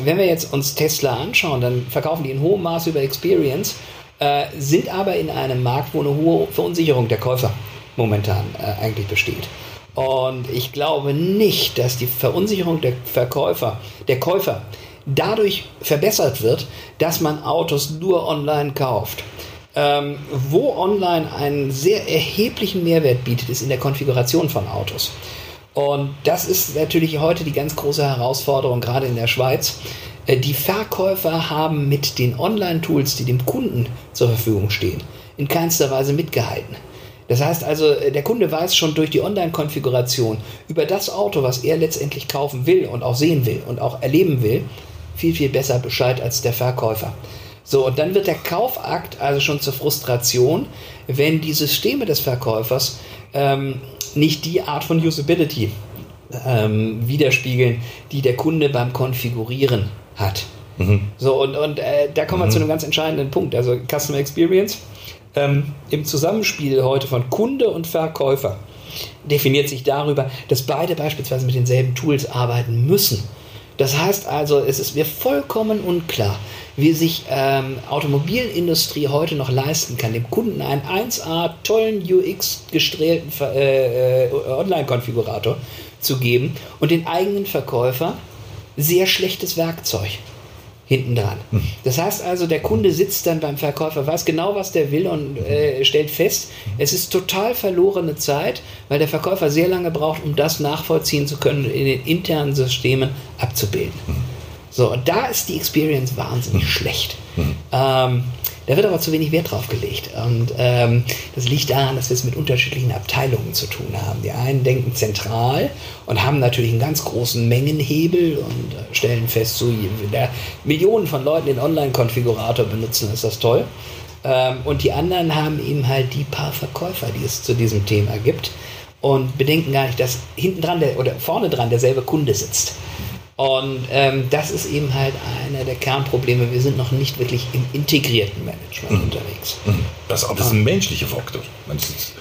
Wenn wir jetzt uns Tesla anschauen, dann verkaufen die in hohem Maße über Experience, äh, sind aber in einem Markt, wo eine hohe Verunsicherung der Käufer momentan äh, eigentlich besteht. Und ich glaube nicht, dass die Verunsicherung der Verkäufer, der Käufer, dadurch verbessert wird, dass man Autos nur online kauft. Ähm, wo online einen sehr erheblichen Mehrwert bietet, ist in der Konfiguration von Autos. Und das ist natürlich heute die ganz große Herausforderung, gerade in der Schweiz. Äh, die Verkäufer haben mit den Online-Tools, die dem Kunden zur Verfügung stehen, in keinster Weise mitgehalten. Das heißt also, äh, der Kunde weiß schon durch die Online-Konfiguration über das Auto, was er letztendlich kaufen will und auch sehen will und auch erleben will, viel, viel besser Bescheid als der Verkäufer. So, und dann wird der Kaufakt also schon zur Frustration, wenn die Systeme des Verkäufers ähm, nicht die Art von Usability ähm, widerspiegeln, die der Kunde beim Konfigurieren hat. Mhm. So, und, und äh, da kommen wir mhm. zu einem ganz entscheidenden Punkt. Also Customer Experience ähm, im Zusammenspiel heute von Kunde und Verkäufer definiert sich darüber, dass beide beispielsweise mit denselben Tools arbeiten müssen Das heißt also, es ist mir vollkommen unklar, wie sich ähm, Automobilindustrie heute noch leisten kann, dem Kunden einen 1A tollen UX gestrelten äh, äh, Online-Konfigurator zu geben und den eigenen Verkäufer sehr schlechtes Werkzeug hinten dran. Hm. Das heißt also, der Kunde sitzt dann beim Verkäufer, weiß genau, was der will und äh, stellt fest, es ist total verlorene Zeit, weil der Verkäufer sehr lange braucht, um das nachvollziehen zu können, in den internen Systemen abzubilden. Hm. So, und da ist die Experience wahnsinnig hm. schlecht. Ähm, da wird aber zu wenig Wert drauf gelegt. Und ähm, das liegt daran, dass wir es mit unterschiedlichen Abteilungen zu tun haben. Die einen denken zentral und haben natürlich einen ganz großen Mengenhebel und äh, stellen fest, so Millionen von Leuten den Online-Konfigurator benutzen, ist das toll. Ähm, und die anderen haben eben halt die paar Verkäufer, die es zu diesem Thema gibt und bedenken gar nicht, dass hinten dran der, oder vorne dran derselbe Kunde sitzt. Und ähm, das ist eben halt einer der Kernprobleme. Wir sind noch nicht wirklich im integrierten Management mhm. unterwegs. Mhm. Das, das ist ein menschlicher Faktor.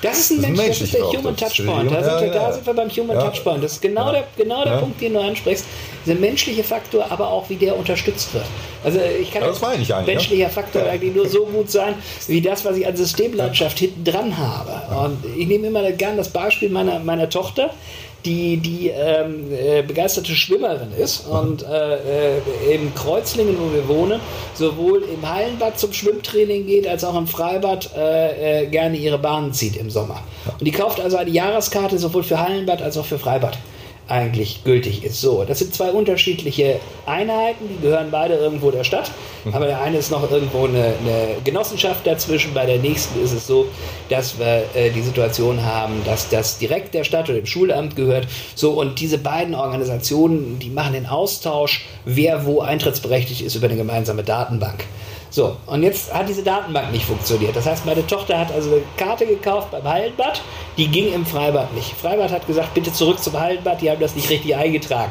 Das ist ein, Mensch, das ist der Human Touchpoint. Da, sind, wir, da sind wir beim Human ja. Touchpoint. Das ist genau ja. der, genau der ja. Punkt, den du ansprichst. Der menschliche Faktor, aber auch wie der unterstützt wird. Also ich kann das meine ich menschlicher Faktor eigentlich nur so gut sein, wie das, was ich an Systemlandschaft hinten dran habe. Und ich nehme immer gerne das Beispiel meiner, meiner Tochter die, die ähm, äh, begeisterte Schwimmerin ist und äh, äh, im Kreuzlingen, wo wir wohnen, sowohl im Hallenbad zum Schwimmtraining geht, als auch im Freibad äh, äh, gerne ihre Bahnen zieht im Sommer. Und die kauft also eine Jahreskarte sowohl für Hallenbad als auch für Freibad eigentlich gültig ist. So, das sind zwei unterschiedliche Einheiten, die gehören beide irgendwo der Stadt, mhm. aber der eine ist noch irgendwo eine, eine, Genossenschaft dazwischen, bei der nächsten ist es so, dass wir äh, die Situation haben, dass das direkt der Stadt oder dem Schulamt gehört. So, und diese beiden Organisationen, die machen den Austausch, wer wo eintrittsberechtigt ist über eine gemeinsame Datenbank. So, und jetzt hat diese Datenbank nicht funktioniert. Das heißt, meine Tochter hat also eine Karte gekauft beim Hallenbad, die ging im Freibad nicht. Freibad hat gesagt, bitte zurück zum Hallenbad, die haben das nicht richtig eingetragen.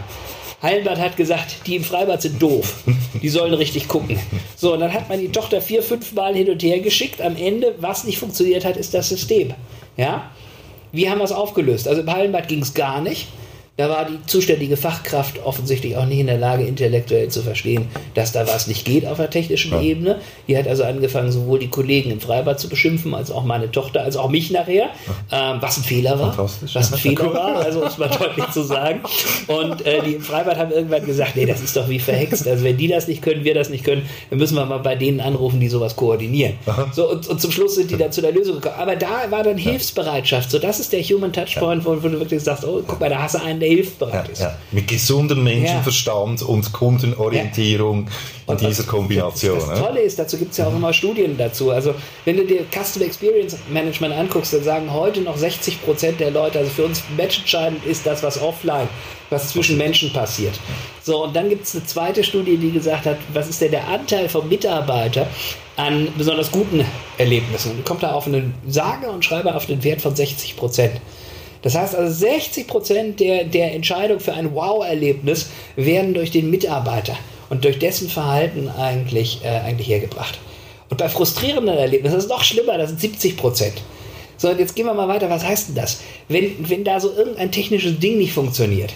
Hallenbad hat gesagt, die im Freibad sind doof. Die sollen richtig gucken. So, und dann hat man die Tochter vier, fünf Mal hin und her geschickt. Am Ende, was nicht funktioniert hat, ist das System. Ja? Wir haben das aufgelöst. Also im Hallenbad ging es gar nicht. Da war die zuständige Fachkraft offensichtlich auch nicht in der Lage, intellektuell zu verstehen, dass da was nicht geht auf der technischen ja. Ebene. Die hat also angefangen, sowohl die Kollegen im Freibad zu beschimpfen, als auch meine Tochter, als auch mich nachher, ähm, was ein Fehler war. Was ein Fehler war, [LAUGHS] also um es mal deutlich zu sagen. Und äh, die im Freibad haben irgendwann gesagt, nee, das ist doch wie verhext. Also wenn die das nicht können, wir das nicht können, dann müssen wir mal bei denen anrufen, die sowas koordinieren. So, und, und, zum Schluss sind die dann zu der Lösung gekommen. Aber da war dann Hilfsbereitschaft. So, das ist der Human Touchpoint, wo, wo du wirklich sagst, oh, guck mal, da hast du einen, der hilfsbereit ist. Ja, Mit gesundem Menschenverstand und Kundenorientierung in dieser Kombination. Das, das Tolle ist, dazu gibt es ja auch immer Studien dazu. Also wenn du dir Customer Experience Management anguckst, dann sagen heute noch 60 Prozent der Leute, also für uns matchentscheidend ist das, was offline, was zwischen Menschen passiert. So, und dann gibt es eine zweite Studie, die gesagt hat, was ist denn der Anteil von Mitarbeitern an besonders guten Erlebnissen? Und kommt da auf einen sage und schreibe auf den Wert von 60 Prozent. Das heißt also, 60 Prozent der, der Entscheidung für ein Wow-Erlebnis werden durch den Mitarbeiter und durch dessen Verhalten eigentlich, äh, eigentlich hergebracht. Und bei frustrierenden Erlebnissen ist es noch schlimmer, das sind 70 Prozent. So, jetzt gehen wir mal weiter. Was heißt denn das? Wenn, wenn da so irgendein technisches Ding nicht funktioniert,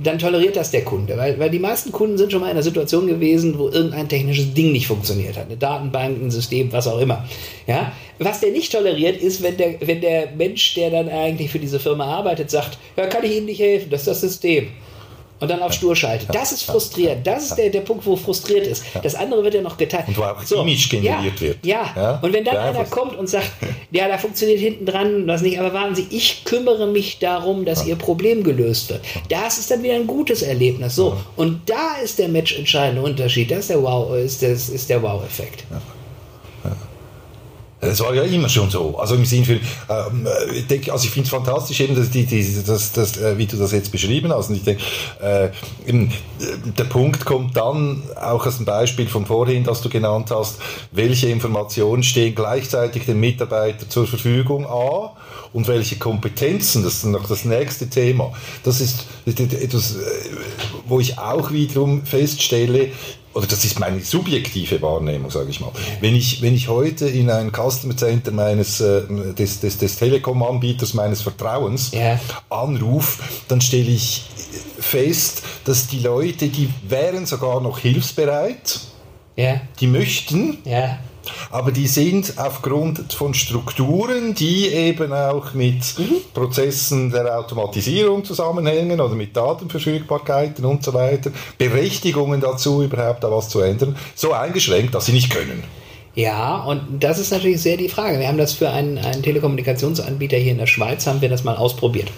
dann toleriert das der Kunde. Weil, weil die meisten Kunden sind schon mal in einer Situation gewesen, wo irgendein technisches Ding nicht funktioniert hat. Eine Datenbank, ein System, was auch immer. Ja? Was der nicht toleriert, ist, wenn der, wenn der Mensch, der dann eigentlich für diese Firma arbeitet, sagt, ja, kann ich Ihnen nicht helfen, das ist das System und dann auf Stur schaltet. Das ist frustrierend. Das ist der, der Punkt, wo frustriert ist. Das andere wird ja noch geteilt. Und wo auch so, Image generiert ja, wird. Ja. ja. Und wenn dann ja, einer kommt und sagt, ja, da funktioniert hinten dran das nicht, aber warten Sie, ich kümmere mich darum, dass Ihr Problem gelöst wird. Das ist dann wieder ein gutes Erlebnis. So. Und da ist der matchentscheidende Unterschied. Das ist der Wow, ist, das, ist der Wow-Effekt. Das war ja immer schon so. Also im Sinne von, ähm, ich denke, also ich finde es fantastisch, eben, dass die, die, das, das, äh, wie du das jetzt beschrieben hast. Und ich denke, äh, eben, der Punkt kommt dann auch als ein Beispiel von vorhin, das du genannt hast, welche Informationen stehen gleichzeitig dem Mitarbeiter zur Verfügung A und welche Kompetenzen, das ist noch das nächste Thema. Das ist etwas, äh, wo ich auch wiederum feststelle, oder das ist meine subjektive Wahrnehmung, sage ich mal. Wenn ich, wenn ich heute in ein Customer Center meines, äh, des, des, des Telekom-Anbieters meines Vertrauens Ja. anrufe, dann stelle ich fest, dass die Leute, die wären sogar noch hilfsbereit, Ja, die möchten, ja, aber die sind aufgrund von Strukturen, die eben auch mit Prozessen der Automatisierung zusammenhängen oder mit Datenverfügbarkeiten und so weiter, Berechtigungen dazu, überhaupt da was zu ändern, so eingeschränkt, dass sie nicht können. Ja, und das ist natürlich sehr die Frage. Wir haben das für einen, einen Telekommunikationsanbieter hier in der Schweiz, haben wir das mal ausprobiert.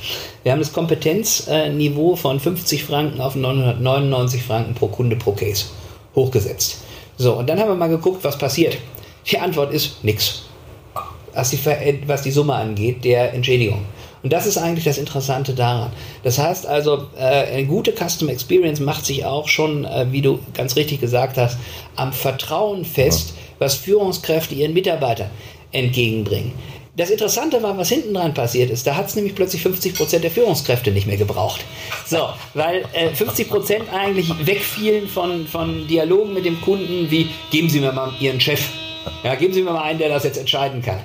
Wir haben das Kompetenzniveau von 50 Franken auf 999 Franken pro Kunde pro Case hochgesetzt. So, und dann haben wir mal geguckt, was passiert. Die Antwort ist nix. Was die, was die Summe angeht, der Entschädigung. Und das ist eigentlich das Interessante daran. Das heißt also, äh, eine gute Customer Experience macht sich auch schon, äh, wie du ganz richtig gesagt hast, am Vertrauen fest, was Führungskräfte ihren Mitarbeitern entgegenbringen. Das Interessante war, was hinten dran passiert ist. Da hat es nämlich plötzlich 50 Prozent der Führungskräfte nicht mehr gebraucht. So, weil äh, 50 Prozent eigentlich wegfielen von, von Dialogen mit dem Kunden wie, geben Sie mir mal Ihren Chef. [LAUGHS] Ja, geben Sie mir mal einen, der das jetzt entscheiden kann.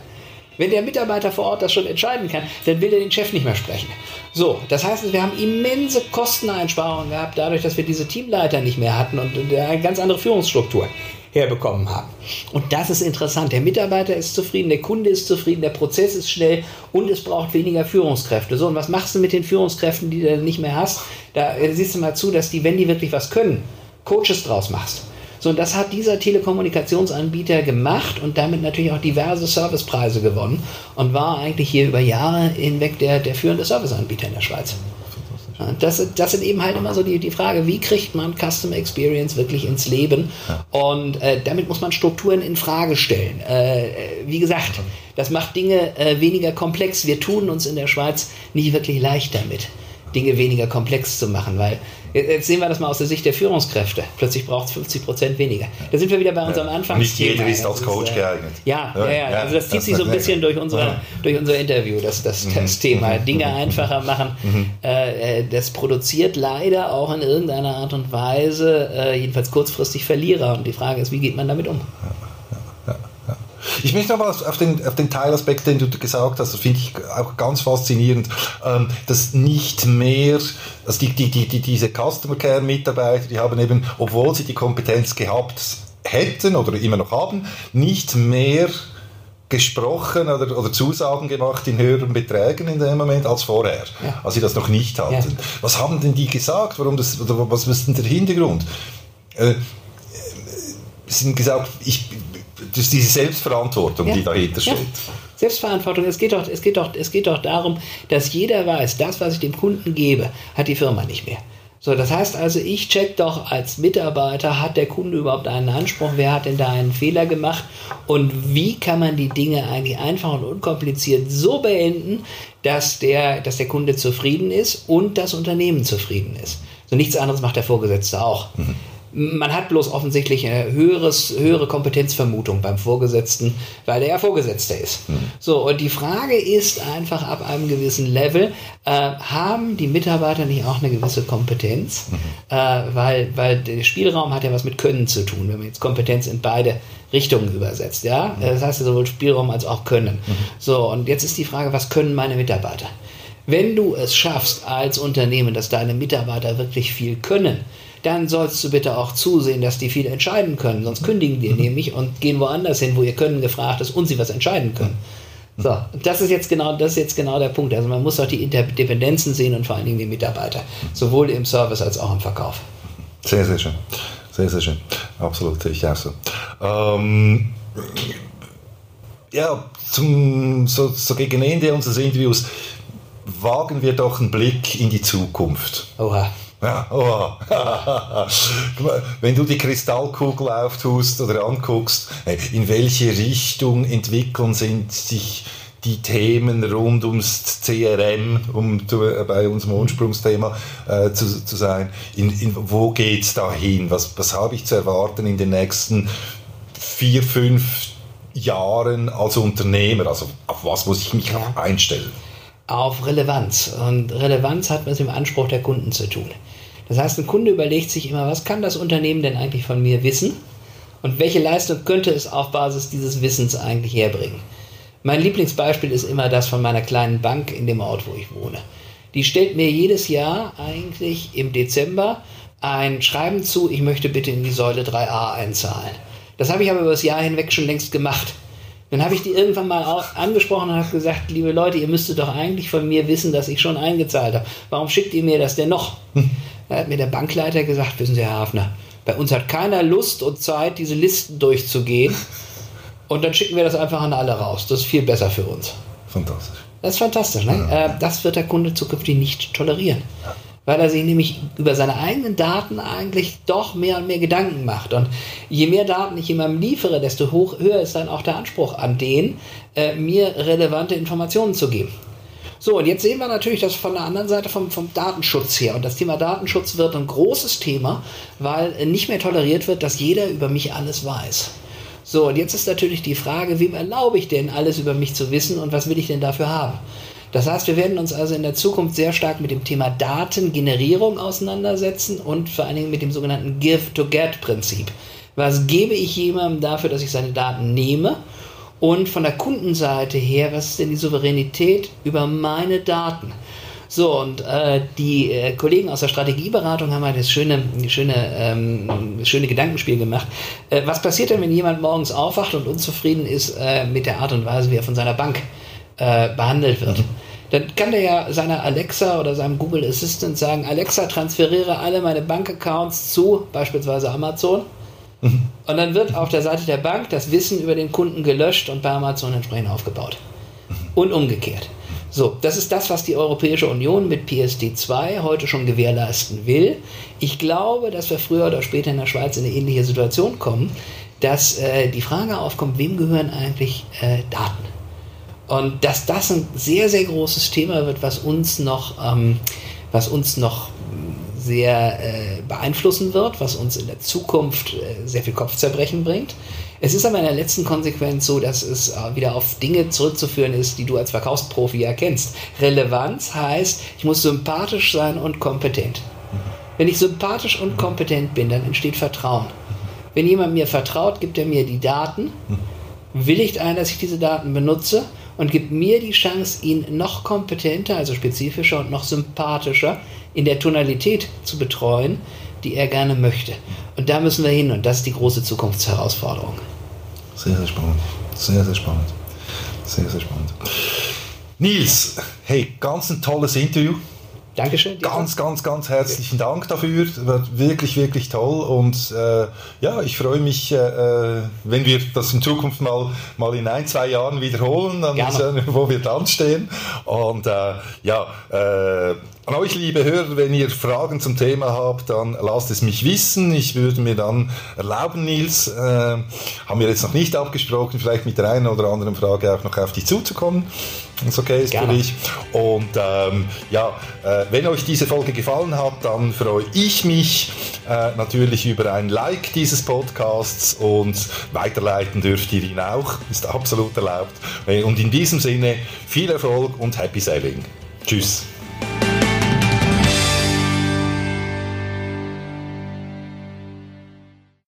Wenn der Mitarbeiter vor Ort das schon entscheiden kann, dann will er den Chef nicht mehr sprechen. So, das heißt, wir haben immense Kosteneinsparungen gehabt, dadurch, dass wir diese Teamleiter nicht mehr hatten und eine ganz andere Führungsstruktur herbekommen haben. Und das ist interessant. Der Mitarbeiter ist zufrieden, der Kunde ist zufrieden, der Prozess ist schnell und es braucht weniger Führungskräfte. So, und was machst du mit den Führungskräften, die du nicht mehr hast? Da äh, siehst du mal zu, dass die, wenn die wirklich was können, Coaches draus machst. So, und das hat dieser Telekommunikationsanbieter gemacht und damit natürlich auch diverse Servicepreise gewonnen und war eigentlich hier über Jahre hinweg der, der führende Serviceanbieter in der Schweiz. Das, das sind eben halt immer so die, die Frage, wie kriegt man Customer Experience wirklich ins Leben? Und äh, damit muss man Strukturen in Frage stellen. Äh, äh, wie gesagt, das macht Dinge äh, weniger komplex. Wir tun uns in der Schweiz nicht wirklich leicht damit, Dinge weniger komplex zu machen, weil jetzt sehen wir das mal aus der Sicht der Führungskräfte. Plötzlich braucht es 50 Prozent weniger. Da sind wir wieder bei unserem Anfang. Nicht jeder ist als Coach geeignet. Ja, ja, ja, also das zieht sich so ein bisschen durch, unsere, durch unser Interview, das, das, das Thema. Dinge einfacher machen. Äh, äh, das produziert leider auch in irgendeiner Art und Weise, äh, jedenfalls kurzfristig Verlierer. Und die Frage ist, wie geht man damit um? Ich möchte noch mal auf den, auf den Teilaspekt, den du gesagt hast, das finde ich auch ganz faszinierend, ähm, dass nicht mehr, also die, die, die, die, diese Customer Care Mitarbeiter, die haben eben, obwohl sie die Kompetenz gehabt hätten oder immer noch haben, nicht mehr gesprochen oder, oder Zusagen gemacht in höheren Beträgen in dem Moment als vorher, Ja. als sie das noch nicht hatten. Ja. Was haben denn die gesagt? Warum das, was ist denn der Hintergrund? Äh, sie haben gesagt, ich, das ist diese Selbstverantwortung, Ja. die dahinter Ja. steht. Selbstverantwortung. Es geht, doch, es, geht doch, es geht doch darum, dass jeder weiß, das, was ich dem Kunden gebe, hat die Firma nicht mehr. So, das heißt also, ich check doch als Mitarbeiter, hat der Kunde überhaupt einen Anspruch, wer hat denn da einen Fehler gemacht und wie kann man die Dinge eigentlich einfach und unkompliziert so beenden, dass der, dass der Kunde zufrieden ist und das Unternehmen zufrieden ist. So nichts anderes macht der Vorgesetzte auch. Man hat bloß offensichtlich eine höheres, höhere Kompetenzvermutung beim Vorgesetzten, weil er ja Vorgesetzter ist. So, und die Frage ist einfach ab einem gewissen Level, äh, haben die Mitarbeiter nicht auch eine gewisse Kompetenz? Äh, weil, weil der Spielraum hat ja was mit Können zu tun, wenn man jetzt Kompetenz in beide Richtungen übersetzt. Ja? Das heißt ja sowohl Spielraum als auch Können. So, und jetzt ist die Frage, was können meine Mitarbeiter? Wenn du es schaffst als Unternehmen, dass deine Mitarbeiter wirklich viel können, dann sollst du bitte auch zusehen, dass die viel entscheiden können. Sonst kündigen die nämlich und gehen woanders hin, wo ihr Können gefragt ist und sie was entscheiden können. So, und das ist jetzt genau, das ist jetzt genau der Punkt. Also man muss auch die Interdependenzen sehen und vor allen Dingen die Mitarbeiter, sowohl im Service als auch im Verkauf. Sehr, sehr schön. Sehr, sehr schön. Absolut, sehe ich auch so. Ähm, ja, zum, so, so gegen Ende unseres Interviews wagen wir doch einen Blick in die Zukunft. Oha. Ja, oh. [LAUGHS] Wenn du die Kristallkugel auftust oder anguckst, in welche Richtung entwickeln sind sich die Themen rund ums CRM, um zu, äh, bei unserem Ursprungsthema äh, zu, zu sein, in, in, wo geht es da hin? Was, was habe ich zu erwarten in den nächsten vier, fünf Jahren als Unternehmer? Also auf was muss ich mich einstellen? Auf Relevanz. Und Relevanz hat mit dem Anspruch der Kunden zu tun. Das heißt, ein Kunde überlegt sich immer, was kann das Unternehmen denn eigentlich von mir wissen und welche Leistung könnte es auf Basis dieses Wissens eigentlich herbringen. Mein Lieblingsbeispiel ist immer das von meiner kleinen Bank in dem Ort, wo ich wohne. Die stellt mir jedes Jahr eigentlich im Dezember ein Schreiben zu, ich möchte bitte in die Säule 3a einzahlen. Das habe ich aber über das Jahr hinweg schon längst gemacht. Dann habe ich die irgendwann mal angesprochen und habe gesagt, liebe Leute, ihr müsstet doch eigentlich von mir wissen, dass ich schon eingezahlt habe. Warum schickt ihr mir das denn noch? Da hat mir der Bankleiter gesagt, wissen Sie, Herr Hafner, bei uns hat keiner Lust und Zeit, diese Listen durchzugehen. Und dann schicken wir das einfach an alle raus. Das ist viel besser für uns. Fantastisch. Das ist fantastisch. Ne? Ja. Äh, das wird der Kunde zukünftig nicht tolerieren. Ja weil er sich nämlich über seine eigenen Daten eigentlich doch mehr und mehr Gedanken macht. Und je mehr Daten ich jemandem liefere, desto hoch, höher ist dann auch der Anspruch an den, äh, mir relevante Informationen zu geben. So, und jetzt sehen wir natürlich das von der anderen Seite vom, vom Datenschutz her. Und das Thema Datenschutz wird ein großes Thema, weil nicht mehr toleriert wird, dass jeder über mich alles weiß. So, und jetzt ist natürlich die Frage, wem erlaube ich denn alles über mich zu wissen und was will ich denn dafür haben? Das heißt, wir werden uns also in der Zukunft sehr stark mit dem Thema Datengenerierung auseinandersetzen und vor allen Dingen mit dem sogenannten Give-to-Get-Prinzip. Was gebe ich jemandem dafür, dass ich seine Daten nehme? Und von der Kundenseite her, was ist denn die Souveränität über meine Daten? So, und äh, die äh, Kollegen aus der Strategieberatung haben halt das schöne, schöne, ähm, schöne Gedankenspiel gemacht. Äh, was passiert denn, wenn jemand morgens aufwacht und unzufrieden ist äh, mit der Art und Weise, wie er von seiner Bank äh, behandelt wird? Mhm dann kann der ja seiner Alexa oder seinem Google Assistant sagen, Alexa, transferiere alle meine Bankaccounts zu beispielsweise Amazon. Mhm. Und dann wird auf der Seite der Bank das Wissen über den Kunden gelöscht und bei Amazon entsprechend aufgebaut. Mhm. Und umgekehrt. So, das ist das, was die Europäische Union mit PSD2 heute schon gewährleisten will. Ich glaube, dass wir früher oder später in der Schweiz in eine ähnliche Situation kommen, dass äh, die Frage aufkommt, wem gehören eigentlich äh, Daten? Und dass das ein sehr, sehr großes Thema wird, was uns noch, ähm, was uns noch sehr äh, beeinflussen wird, was uns in der Zukunft äh, sehr viel Kopfzerbrechen bringt. Es ist aber in der letzten Konsequenz so, dass es äh, wieder auf Dinge zurückzuführen ist, die du als Verkaufsprofi erkennst. Relevanz heißt, ich muss sympathisch sein und kompetent. Wenn ich sympathisch und kompetent bin, dann entsteht Vertrauen. Wenn jemand mir vertraut, gibt er mir die Daten, willigt ein, dass ich diese Daten benutze und gibt mir die Chance, ihn noch kompetenter, also spezifischer und noch sympathischer in der Tonalität zu betreuen, die er gerne möchte. Und da müssen wir hin und das ist die große Zukunftsherausforderung. Sehr, sehr spannend. Sehr, sehr spannend. Sehr, sehr spannend. Nils, hey, ganz ein tolles Interview. Dankeschön. Ganz, ganz, ganz herzlichen Dank dafür. War wirklich, wirklich toll. Und äh, ja, ich freue mich, äh, äh, wenn wir das in Zukunft mal, mal in ein, zwei Jahren wiederholen, dann, äh, wo wir dann stehen. Und äh, ja, äh, an euch, liebe Hörer, wenn ihr Fragen zum Thema habt, dann lasst es mich wissen. Ich würde mir dann erlauben, Nils, äh, haben wir jetzt noch nicht abgesprochen, vielleicht mit der einen oder anderen Frage auch noch auf dich zuzukommen. Es okay ist Gerne. für dich. Und ähm, ja, äh, wenn euch diese Folge gefallen hat, dann freue ich mich äh, natürlich über ein Like dieses Podcasts und weiterleiten dürft ihr ihn auch. Ist absolut erlaubt. Und in diesem Sinne viel Erfolg und Happy Sailing. Tschüss.